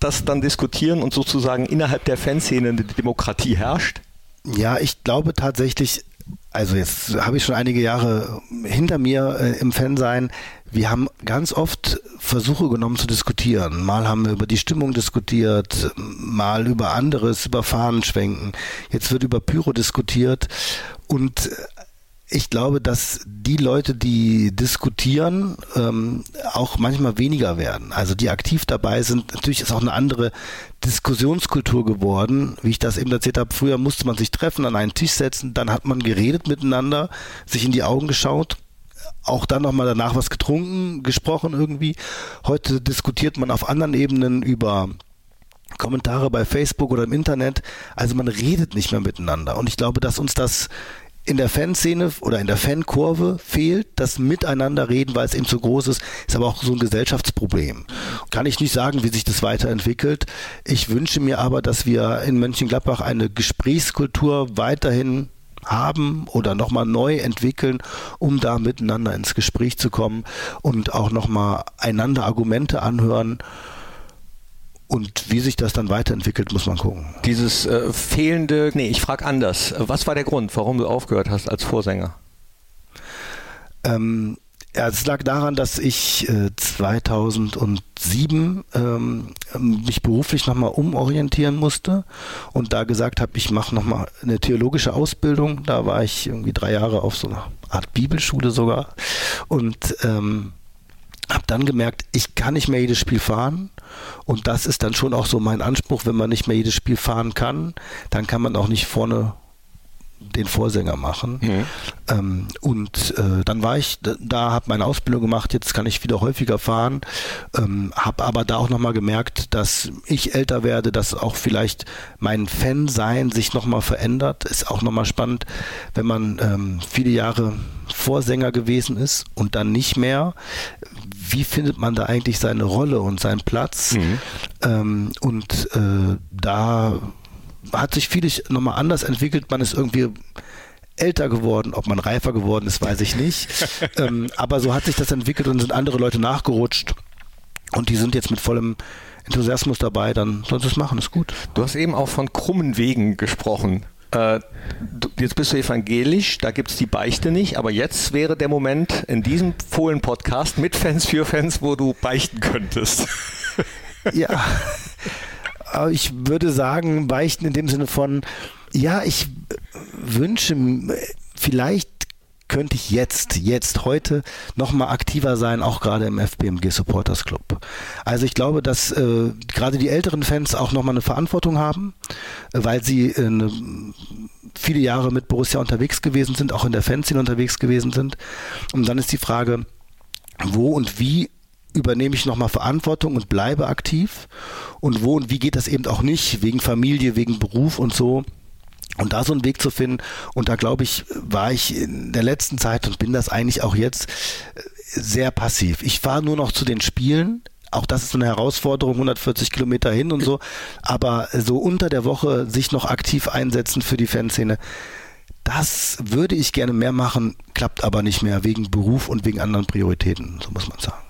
das dann diskutieren und sozusagen innerhalb der Fanszene eine Demokratie herrscht? Ja, ich glaube tatsächlich, also jetzt habe ich schon einige Jahre hinter mir äh, im Fansein. Wir haben ganz oft Versuche genommen zu diskutieren. Mal haben wir über die Stimmung diskutiert, mal über anderes, über Fahnenschwenken. Jetzt wird über Pyro diskutiert. Und ich glaube, dass die Leute, die diskutieren, ähm, auch manchmal weniger werden. Also die aktiv dabei sind. Natürlich ist auch eine andere Diskussionskultur geworden, wie ich das eben erzählt habe. Früher musste man sich treffen, an einen Tisch setzen, dann hat man geredet miteinander, sich in die Augen geschaut, auch dann nochmal danach was getrunken, gesprochen irgendwie. Heute diskutiert man auf anderen Ebenen über Kommentare bei Facebook oder im Internet. Also man redet nicht mehr miteinander. Und ich glaube, dass uns das in der Fanszene oder in der Fankurve fehlt das Miteinander reden, weil es eben zu groß ist, ist aber auch so ein Gesellschaftsproblem. Kann ich nicht sagen, wie sich das weiterentwickelt. Ich wünsche mir aber, dass wir in Mönchengladbach eine Gesprächskultur weiterhin haben oder nochmal neu entwickeln, um da miteinander ins Gespräch zu kommen und auch nochmal einander Argumente anhören und wie sich das dann weiterentwickelt, muss man gucken. Dieses äh, fehlende, nee, ich frage anders. Was war der Grund, warum du aufgehört hast als Vorsänger? Ähm, ja, es lag daran, dass ich äh, 2007 ähm, mich beruflich nochmal umorientieren musste und da gesagt habe, ich mache nochmal eine theologische Ausbildung. Da war ich irgendwie drei Jahre auf so einer Art Bibelschule sogar und ähm, habe dann gemerkt, ich kann nicht mehr jedes Spiel fahren. Und das ist dann schon auch so mein Anspruch, wenn man nicht mehr jedes Spiel fahren kann, dann kann man auch nicht vorne den Vorsänger machen. Mhm. Ähm, und äh, dann war ich da, da habe meine Ausbildung gemacht, jetzt kann ich wieder häufiger fahren, ähm, habe aber da auch nochmal gemerkt, dass ich älter werde, dass auch vielleicht mein Fan-Sein sich nochmal verändert. Ist auch nochmal spannend, wenn man ähm, viele Jahre Vorsänger gewesen ist und dann nicht mehr. Wie findet man da eigentlich seine Rolle und seinen Platz? Mhm. Ähm, und äh, da hat sich vieles nochmal anders entwickelt. Man ist irgendwie älter geworden, ob man reifer geworden ist, weiß ich nicht. ähm, aber so hat sich das entwickelt und sind andere Leute nachgerutscht. und die sind jetzt mit vollem Enthusiasmus dabei, dann sollen sie es machen, ist gut. Du hast eben auch von krummen Wegen gesprochen. Äh, jetzt bist du evangelisch, da gibt es die Beichte nicht, aber jetzt wäre der Moment in diesem Fohlen-Podcast mit Fans für Fans, wo du beichten könntest. Ja, aber ich würde sagen, beichten in dem Sinne von, ja, ich wünsche vielleicht könnte ich jetzt, jetzt, heute nochmal aktiver sein, auch gerade im FBMG Supporters Club. Also ich glaube, dass äh, gerade die älteren Fans auch nochmal eine Verantwortung haben, äh, weil sie äh, ne, viele Jahre mit Borussia unterwegs gewesen sind, auch in der Fanszene unterwegs gewesen sind. Und dann ist die Frage, wo und wie übernehme ich nochmal Verantwortung und bleibe aktiv und wo und wie geht das eben auch nicht, wegen Familie, wegen Beruf und so. Und da so einen Weg zu finden, und da glaube ich, war ich in der letzten Zeit und bin das eigentlich auch jetzt äh, sehr passiv. Ich fahre nur noch zu den Spielen. Auch das ist eine Herausforderung, 140 Kilometer hin und so. Aber so unter der Woche sich noch aktiv einsetzen für die Fanszene, das würde ich gerne mehr machen, klappt aber nicht mehr wegen Beruf und wegen anderen Prioritäten, so muss man sagen.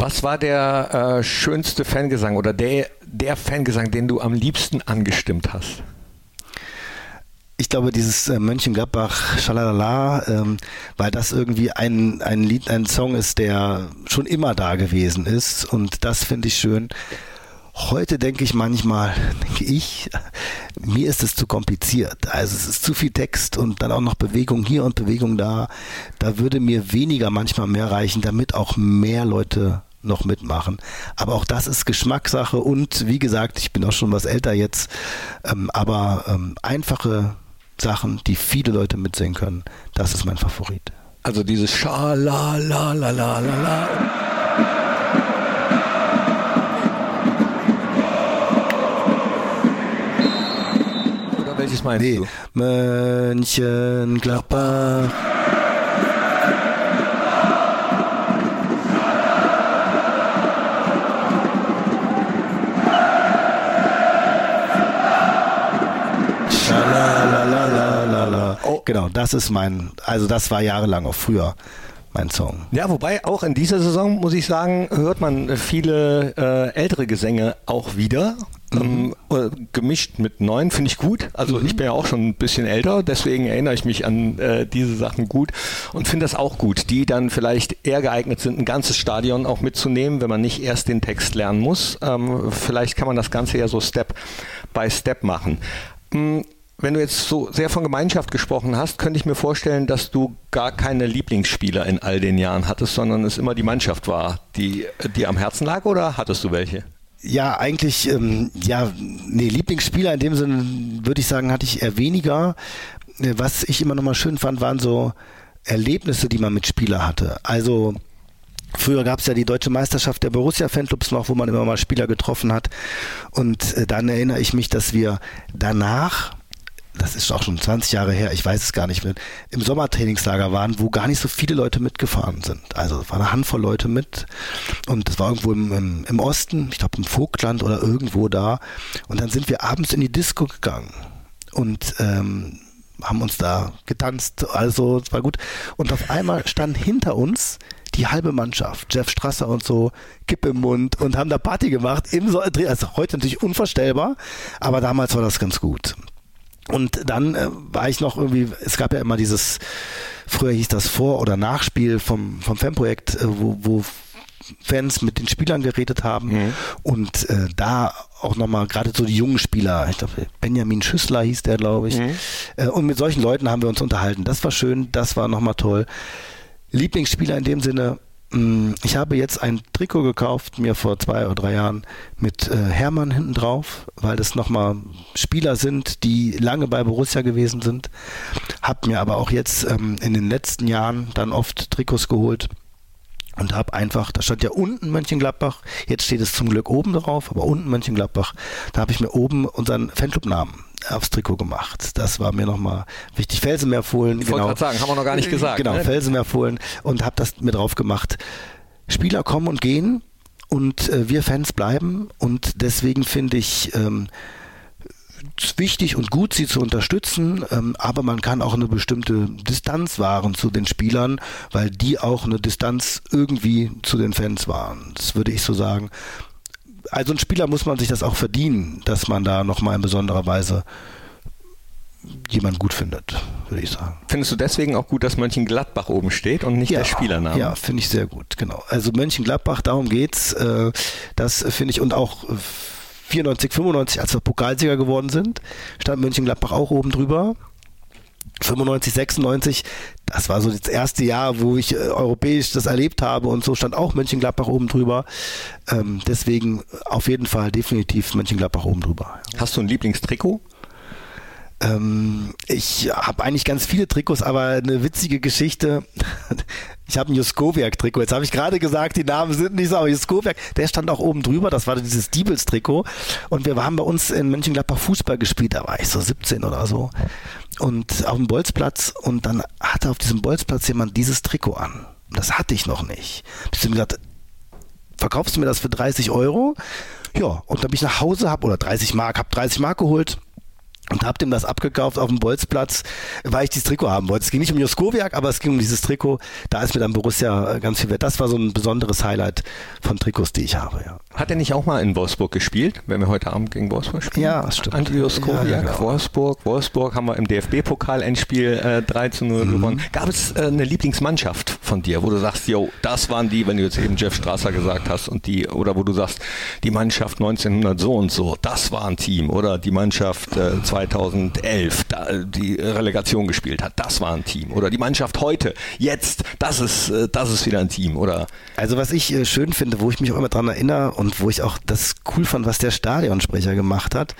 Was war der äh, schönste Fangesang oder der, der Fangesang, den du am liebsten angestimmt hast? ich glaube, dieses äh, Mönchengladbach Schalalala, ähm, weil das irgendwie ein, ein Lied, ein Song ist, der schon immer da gewesen ist und das finde ich schön. Heute denke ich manchmal, denke ich, mir ist es zu kompliziert. Also es ist zu viel Text und dann auch noch Bewegung hier und Bewegung da. Da würde mir weniger manchmal mehr reichen, damit auch mehr Leute noch mitmachen. Aber auch das ist Geschmackssache und wie gesagt, ich bin auch schon was älter jetzt, ähm, aber ähm, einfache Sachen, die viele Leute mitsingen können. Das ist mein Favorit. Also dieses Scha la la la la la la. Oder welches meinst nee. du? Mönchengladbach. Genau, das ist mein, also das war jahrelang auch früher mein Song. Ja, wobei auch in dieser Saison, muss ich sagen, hört man viele äh, ältere Gesänge auch wieder. Mhm. Ähm, gemischt mit neuen finde ich gut. Also mhm. ich bin ja auch schon ein bisschen älter, deswegen erinnere ich mich an äh, diese Sachen gut und finde das auch gut, die dann vielleicht eher geeignet sind, ein ganzes Stadion auch mitzunehmen, wenn man nicht erst den Text lernen muss. Ähm, vielleicht kann man das Ganze ja so Step by Step machen. Mhm wenn du jetzt so sehr von Gemeinschaft gesprochen hast, könnte ich mir vorstellen, dass du gar keine Lieblingsspieler in all den Jahren hattest, sondern es immer die Mannschaft war, die dir am Herzen lag oder hattest du welche? Ja, eigentlich, ähm, ja, nee, Lieblingsspieler in dem Sinne würde ich sagen, hatte ich eher weniger. Äh, was ich immer nochmal schön fand, waren so Erlebnisse, die man mit Spieler hatte. Also Früher gab es ja die deutsche Meisterschaft der Borussia-Fanclubs noch, wo man immer mal Spieler getroffen hat. Und äh, dann erinnere ich mich, dass wir danach das ist auch schon 20 Jahre her, ich weiß es gar nicht mehr, im Sommertrainingslager waren, wo gar nicht so viele Leute mitgefahren sind. Also es war eine Handvoll Leute mit und das war irgendwo im, im, im Osten, ich glaube im Vogtland oder irgendwo da. Und dann sind wir abends in die Disco gegangen und ähm, haben uns da getanzt, also es war gut. Und auf einmal stand hinter uns die halbe Mannschaft, Jeff Strasser und so, Kipp im Mund und haben da Party gemacht. Im so also heute natürlich unvorstellbar, aber damals war das ganz gut. Und dann äh, war ich noch irgendwie, es gab ja immer dieses, früher hieß das Vor- oder Nachspiel vom, vom Fanprojekt, äh, wo, wo Fans mit den Spielern geredet haben mhm. und äh, da auch nochmal gerade so die jungen Spieler, ich glaube Benjamin Schüssler hieß der, glaube ich, mhm. äh, und mit solchen Leuten haben wir uns unterhalten. Das war schön, das war nochmal toll. Lieblingsspieler in dem Sinne, ich habe jetzt ein Trikot gekauft, mir vor zwei oder drei Jahren, mit äh, Hermann hinten drauf, weil das nochmal Spieler sind, die lange bei Borussia gewesen sind. Hab mir aber auch jetzt ähm, in den letzten Jahren dann oft Trikots geholt und habe einfach, da stand ja unten Mönchengladbach, jetzt steht es zum Glück oben drauf, aber unten Mönchengladbach, da habe ich mir oben unseren Fanclub-Namen aufs Trikot gemacht. Das war mir nochmal wichtig. Felsenmeerfohlen. Ich genau. wollte gerade sagen, haben wir noch gar nicht gesagt. Genau, ne? Felsenmeerfohlen und habe das mir drauf gemacht. Spieler kommen und gehen und äh, wir Fans bleiben und deswegen finde ich, ähm, wichtig und gut, sie zu unterstützen, ähm, aber man kann auch eine bestimmte Distanz wahren zu den Spielern, weil die auch eine Distanz irgendwie zu den Fans waren. Das würde ich so sagen. Also ein Spieler muss man sich das auch verdienen, dass man da nochmal in besonderer Weise jemand gut findet, würde ich sagen. Findest du deswegen auch gut, dass Mönchengladbach oben steht und nicht ja, der Spielername? Ja, finde ich sehr gut, genau. Also Mönchengladbach, darum geht's. Äh, das finde ich und auch 94, 95, als wir Pokalsieger geworden sind, stand Mönchengladbach auch oben drüber. 95, 96, das war so das erste Jahr, wo ich äh, europäisch das erlebt habe und so stand auch Mönchengladbach oben drüber. Ähm, deswegen auf jeden Fall definitiv Mönchengladbach oben drüber. Hast du ein Lieblingstrikot? Ähm, ich habe eigentlich ganz viele Trikots, aber eine witzige Geschichte. Ich habe ein Juskowiak-Trikot. Jetzt habe ich gerade gesagt, die Namen sind nicht so, aber Juskowiak, der stand auch oben drüber. Das war dieses Diebels-Trikot. Und wir haben bei uns in Mönchengladbach Fußball gespielt. Da war ich so 17 oder so. Und auf dem Bolzplatz. Und dann hatte auf diesem Bolzplatz jemand dieses Trikot an. Das hatte ich noch nicht. Ich habe gesagt, verkaufst du mir das für 30 Euro? Ja, und dann bin ich nach Hause, hab, oder 30 Mark, hab 30 Mark geholt und hab dem das abgekauft auf dem Bolzplatz, weil ich dieses Trikot haben wollte. Es ging nicht um Joskowiak, aber es ging um dieses Trikot. Da ist mir dann Borussia ganz viel wert. Das war so ein besonderes Highlight von Trikots, die ich habe, ja. Hat er nicht auch mal in Wolfsburg gespielt, wenn wir heute Abend gegen Wolfsburg spielen? Ja, das stimmt. Andi Joskowiak, Ja, genau. Wolfsburg. Wolfsburg haben wir im DFB-Pokal-Endspiel äh, 3 zu 0 Mhm. gewonnen. Gab es äh, eine Lieblingsmannschaft von dir, wo du sagst, yo, das waren die, wenn du jetzt eben Jeff Strasser gesagt hast und die, oder wo du sagst, die Mannschaft 1900 so und so, das war ein Team, oder die Mannschaft äh, 2011, da, die Relegation gespielt hat, das war ein Team, oder die Mannschaft heute, jetzt, das ist, äh, das ist wieder ein Team, oder Also was ich äh, schön finde, wo ich mich auch immer dran erinnere und wo ich auch das cool fand, was der Stadionsprecher gemacht hat,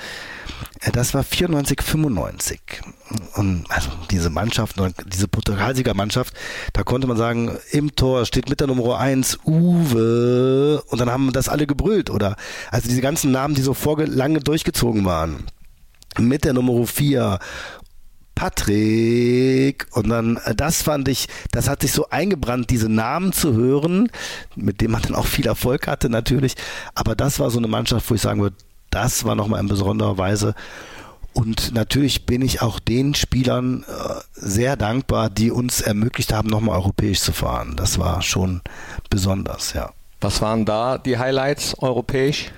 äh, das war 94, 95. Und also diese Mannschaft, diese Pokalsieger Mannschaft, da konnte man sagen, im Tor steht mit der Nummer 1 Uwe und dann haben das alle gebrüllt, oder? Also diese ganzen Namen, die so lange durchgezogen waren. Mit der Nummer 4 Patrick und dann, äh, das fand ich, das hat sich so eingebrannt, diese Namen zu hören, mit dem man dann auch viel Erfolg hatte natürlich, aber das war so eine Mannschaft, wo ich sagen würde, das war nochmal in besonderer Weise und natürlich bin ich auch den Spielern äh, sehr dankbar, die uns ermöglicht haben, nochmal europäisch zu fahren. Das war schon besonders, ja. was waren da die Highlights europäisch?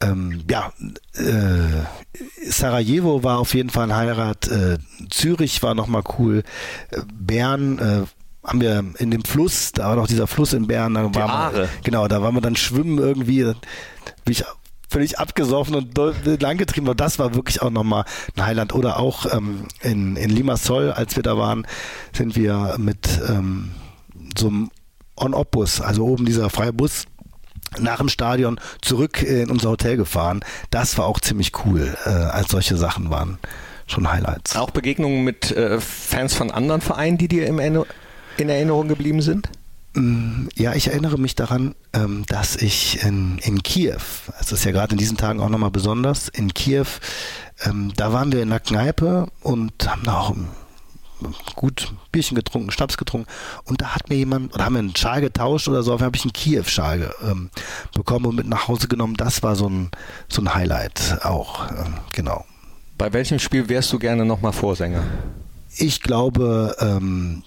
Ähm, ja, äh, Sarajevo war auf jeden Fall ein Heirat, äh, Zürich war nochmal cool, äh, Bern äh, haben wir in dem Fluss, da war noch dieser Fluss in Bern, da Die waren wir, genau, da waren wir dann schwimmen irgendwie, bin ich völlig abgesoffen und langgetrieben, aber das war wirklich auch nochmal ein Highlight. Oder auch ähm, in, in Limassol, als wir da waren, sind wir mit ähm, so einem On-Op-Bus, also oben dieser freie Bus, nach dem Stadion zurück in unser Hotel gefahren. Das war auch ziemlich cool, äh, als solche Sachen waren. Schon Highlights. Auch Begegnungen mit äh, Fans von anderen Vereinen, die dir im Erinner in Erinnerung geblieben sind? Mm, Ja, ich erinnere mich daran, ähm, dass ich in, in Kiew, es ist ja gerade in diesen Tagen auch nochmal besonders, in Kiew, ähm, da waren wir in der Kneipe und haben da auch gut Bierchen getrunken, Schnaps getrunken und da hat mir jemand, oder haben wir einen Schal getauscht oder so, auf habe ich einen Kiew-Schal ähm, bekommen und mit nach Hause genommen. Das war so ein, so ein Highlight auch, ähm, genau. Bei welchem Spiel wärst du gerne nochmal Vorsänger? Ich glaube, ähm,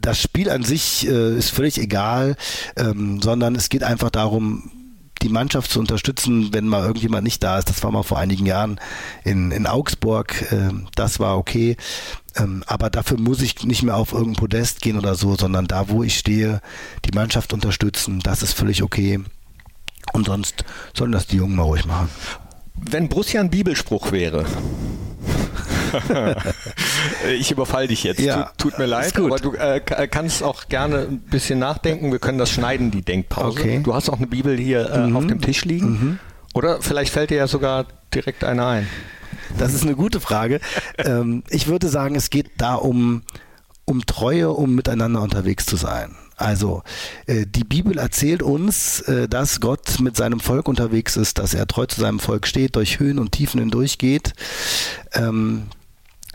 das Spiel an sich äh, ist völlig egal, ähm, sondern es geht einfach darum, die Mannschaft zu unterstützen, wenn mal irgendjemand nicht da ist. Das war mal vor einigen Jahren in, in Augsburg. ähm, das war okay. Ähm, aber dafür muss ich nicht mehr auf irgendein Podest gehen oder so, sondern da, wo ich stehe, die Mannschaft unterstützen. Das ist völlig okay. Und sonst sollen das die Jungen mal ruhig machen. Wenn Borussia ein Bibelspruch wäre. ich überfall dich jetzt. Ja, tut, tut mir leid, aber du äh, ka- kannst auch gerne ein bisschen nachdenken. Wir können das schneiden, die Denkpause. Okay. Mhm. Du hast auch eine Bibel hier äh, auf dem Tisch liegen. Oder vielleicht fällt dir ja sogar direkt eine ein. Das ist eine gute Frage. ähm, ich würde sagen, es geht da um, um Treue, um miteinander unterwegs zu sein. Also äh, die Bibel erzählt uns, äh, dass Gott mit seinem Volk unterwegs ist, dass er treu zu seinem Volk steht, durch Höhen und Tiefen hindurch geht. Ähm,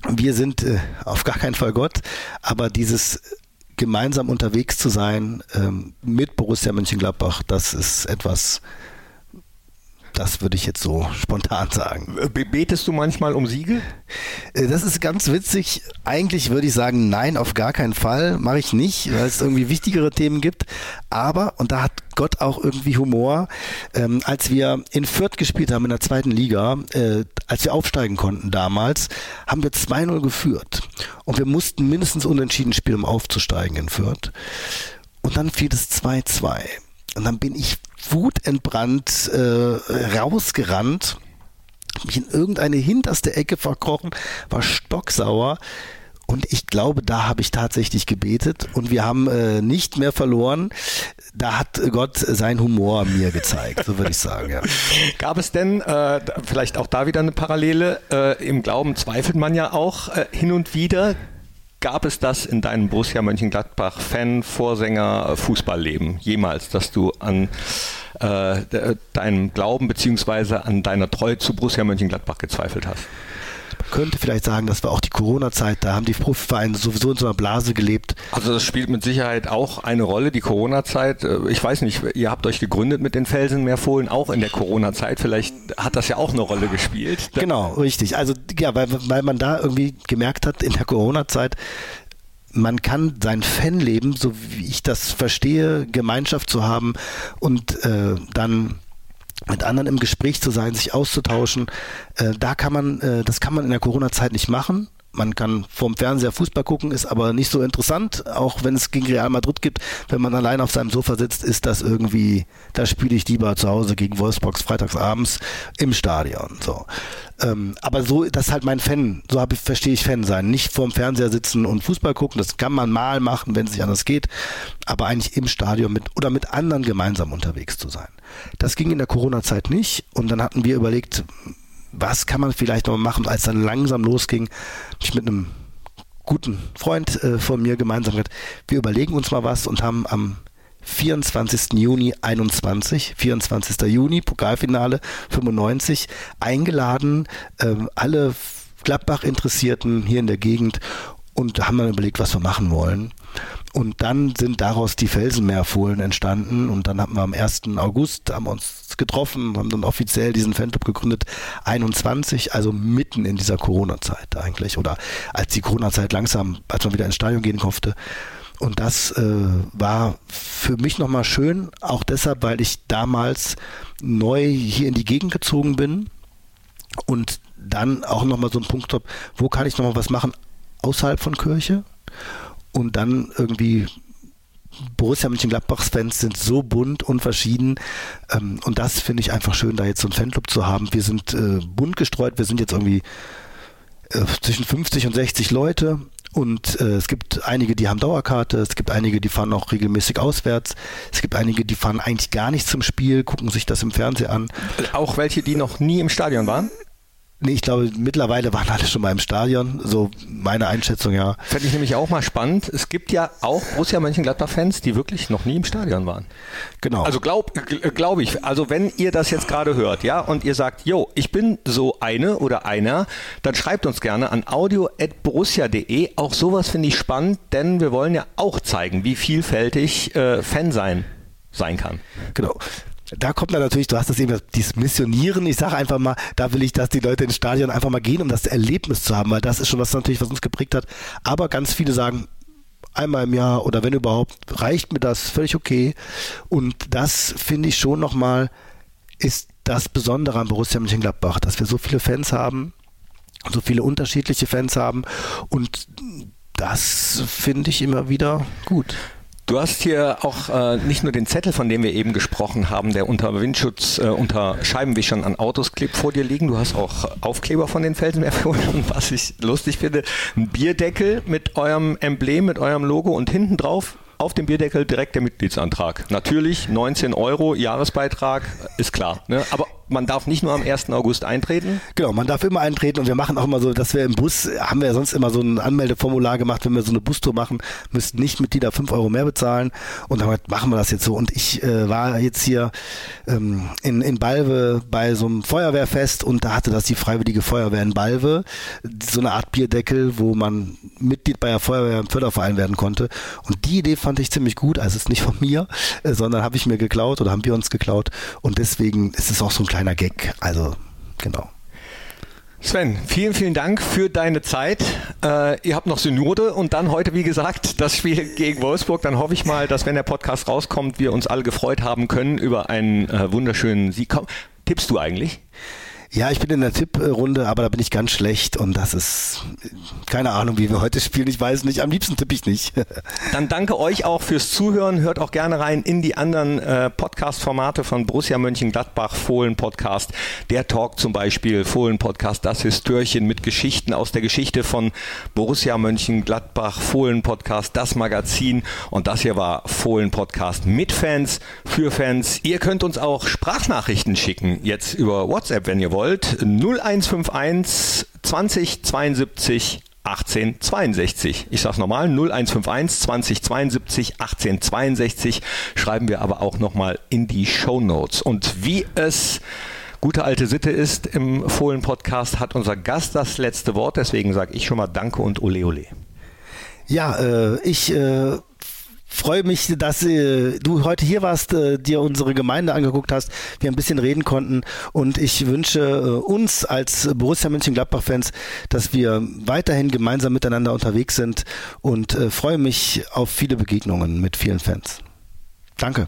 wir sind äh, auf gar keinen Fall Gott, aber dieses gemeinsam unterwegs zu sein ähm, mit Borussia Mönchengladbach, das ist etwas, das würde ich jetzt so spontan sagen. Betest du manchmal um Siege? Äh, das ist ganz witzig. Eigentlich würde ich sagen, nein, auf gar keinen Fall. Mache ich nicht, weil es irgendwie wichtigere Themen gibt. Aber, und da hat Gott auch irgendwie Humor, ähm, als wir in Fürth gespielt haben in der zweiten Liga, äh, als wir aufsteigen konnten damals, haben wir 2-0 geführt. Und wir mussten mindestens unentschieden spielen, um aufzusteigen in Fürth. Und dann fiel es 2-2. Und dann bin ich wutentbrannt äh, rausgerannt mich in irgendeine hinterste Ecke verkrochen, war stocksauer. Und ich glaube, da habe ich tatsächlich gebetet und wir haben äh, nicht mehr verloren. Da hat Gott seinen Humor mir gezeigt, so würde ich sagen. Ja. Gab es denn äh, vielleicht auch da wieder eine Parallele? Äh, Im Glauben zweifelt man ja auch äh, hin und wieder. Gab es das in deinem Borussia Mönchengladbach-Fan, Vorsänger, äh, Fußballleben jemals, dass du an äh, deinem Glauben beziehungsweise an deiner Treue zu Borussia Mönchengladbach gezweifelt hast? Könnte vielleicht sagen, das war auch die Corona-Zeit, da haben die Profivereine sowieso in so einer Blase gelebt. Also das spielt mit Sicherheit auch eine Rolle, die Corona-Zeit. Äh, ich weiß nicht, ihr habt euch gegründet mit den Felsenmeerfohlen, auch in der Corona-Zeit. Vielleicht hat das ja auch eine Rolle gespielt. Genau, richtig. Also ja, weil, weil man da irgendwie gemerkt hat, in der Corona-Zeit, man kann sein Fanleben, so wie ich das verstehe, Gemeinschaft zu haben und äh, dann mit anderen im Gespräch zu sein, sich auszutauschen, äh, da kann man, äh, das kann man in der Corona-Zeit nicht machen man kann vorm Fernseher Fußball gucken, ist aber nicht so interessant, auch wenn es gegen Real Madrid gibt. Wenn man allein auf seinem Sofa sitzt, ist das irgendwie, da spiele ich lieber zu Hause gegen Wolfsburgs freitagsabends im Stadion. So. Ähm, aber so, das ist halt mein Fan, so ich, verstehe ich Fan sein. Nicht vorm Fernseher sitzen und Fußball gucken, das kann man mal machen, wenn es nicht anders geht, aber eigentlich im Stadion mit oder mit anderen gemeinsam unterwegs zu sein. Das ging in der Corona-Zeit nicht und dann hatten wir überlegt, was kann man vielleicht noch machen, als dann langsam losging, ich mit einem guten Freund äh, von mir gemeinsam gesagt, wir überlegen uns mal was und haben am 24. Juni 21, 24. Juni, Pokalfinale 95, eingeladen, äh, alle Gladbach-Interessierten hier in der Gegend und haben dann überlegt, was wir machen wollen. Und dann sind daraus die Felsenmeerfohlen entstanden und dann haben wir am 1. August haben uns getroffen, haben dann offiziell diesen Fanclub gegründet, 21, also mitten in dieser Corona-Zeit eigentlich oder als die Corona-Zeit langsam, als man wieder ins Stadion gehen durfte. Und das äh, war für mich nochmal schön, auch deshalb, weil ich damals neu hier in die Gegend gezogen bin und dann auch nochmal so einen Punkt habe, wo kann ich nochmal was machen außerhalb von Kirche? Und dann irgendwie Borussia Mönchengladbachs Fans sind so bunt und verschieden ähm, und das finde ich einfach schön, da jetzt so einen Fanclub zu haben. Wir sind äh, bunt gestreut, wir sind jetzt irgendwie äh, zwischen 50 und 60 Leute und äh, es gibt einige, die haben Dauerkarte, es gibt einige, die fahren auch regelmäßig auswärts, es gibt einige, die fahren eigentlich gar nicht zum Spiel, gucken sich das im Fernsehen an. Auch welche, die noch nie im Stadion waren? Nee, ich glaube, mittlerweile waren alle schon mal im Stadion. So meine Einschätzung, ja. Fände ich nämlich auch mal spannend. Es gibt ja auch Borussia Mönchengladbach-Fans, die wirklich noch nie im Stadion waren. Genau. Also glaube glaub ich. Also wenn ihr das jetzt gerade hört, ja, und ihr sagt, yo, ich bin so eine oder einer, dann schreibt uns gerne an audio.borussia.de. Auch sowas finde ich spannend, denn wir wollen ja auch zeigen, wie vielfältig äh, Fan sein sein kann. Genau da kommt dann natürlich, du hast das eben, dieses Missionieren. Ich sage einfach mal, da will ich, dass die Leute ins Stadion einfach mal gehen, um das Erlebnis zu haben, weil das ist schon was natürlich, was uns geprägt hat. Aber ganz viele sagen, einmal im Jahr oder wenn überhaupt, reicht mir das, völlig okay. Und das finde ich schon nochmal, ist das Besondere an Borussia Mönchengladbach, dass wir so viele Fans haben, so viele unterschiedliche Fans haben und das finde ich immer wieder gut. Du hast hier auch äh, nicht nur den Zettel, von dem wir eben gesprochen haben, der unter Windschutz, äh, unter Scheibenwischern an Autos klebt, vor dir liegen. Du hast auch Aufkleber von den Felsenmeerfohlen und was ich lustig finde, ein Bierdeckel mit eurem Emblem, mit eurem Logo und hinten drauf auf dem Bierdeckel direkt der Mitgliedsantrag. Natürlich 19 Euro Jahresbeitrag, ist klar. Ne? Aber man darf nicht nur am 1. August eintreten? Genau, man darf immer eintreten und wir machen auch immer so, dass wir im Bus, haben wir ja sonst immer so ein Anmeldeformular gemacht, wenn wir so eine Bustour machen, müssten nicht Mitglieder 5 Euro mehr bezahlen und dann machen wir das jetzt so. Und ich äh, war jetzt hier ähm, in, in Balve bei so einem Feuerwehrfest und da hatte das die Freiwillige Feuerwehr in Balve, so eine Art Bierdeckel, wo man Mitglied bei der Feuerwehr im Förderverein werden konnte. Und die Idee fand ich ziemlich gut, also es ist nicht von mir, äh, sondern habe ich mir geklaut oder haben wir uns geklaut und deswegen ist es auch so ein kleines kleiner Gag. Also, genau. Sven, vielen, vielen Dank für deine Zeit. Äh, ihr habt noch Synode und dann heute, wie gesagt, das Spiel gegen Wolfsburg. Dann hoffe ich mal, dass wenn der Podcast rauskommt, wir uns alle gefreut haben können über einen äh, wunderschönen Sieg. Tippst du eigentlich? Ja, ich bin in der Tipprunde, aber da bin ich ganz schlecht und das ist keine Ahnung, wie wir heute spielen. Ich weiß nicht. Am liebsten tippe ich nicht. Dann danke euch auch fürs Zuhören. Hört auch gerne rein in die anderen äh, Podcast-Formate von Borussia Mönchengladbach, Fohlen Podcast, der Talk zum Beispiel, Fohlen Podcast, das Histörchen mit Geschichten aus der Geschichte von Borussia Mönchengladbach, Fohlen Podcast, das Magazin und das hier war Fohlen Podcast mit Fans, für Fans. Ihr könnt uns auch Sprachnachrichten schicken, jetzt über WhatsApp, wenn ihr wollt wollt, 0151 20 72 1862. Ich sage nochmal, 0151 2072 1862 schreiben wir aber auch nochmal in die Show Notes. Und wie es gute alte Sitte ist im Fohlen-Podcast, hat unser Gast das letzte Wort. Deswegen sage ich schon mal Danke und Ole Ole. Ja, äh, ich äh, freue mich, dass äh, du heute hier warst, äh, dir unsere Gemeinde angeguckt hast, wir ein bisschen reden konnten und ich wünsche äh, uns als Borussia Mönchengladbach-Fans, dass wir weiterhin gemeinsam miteinander unterwegs sind und äh, freue mich auf viele Begegnungen mit vielen Fans. Danke.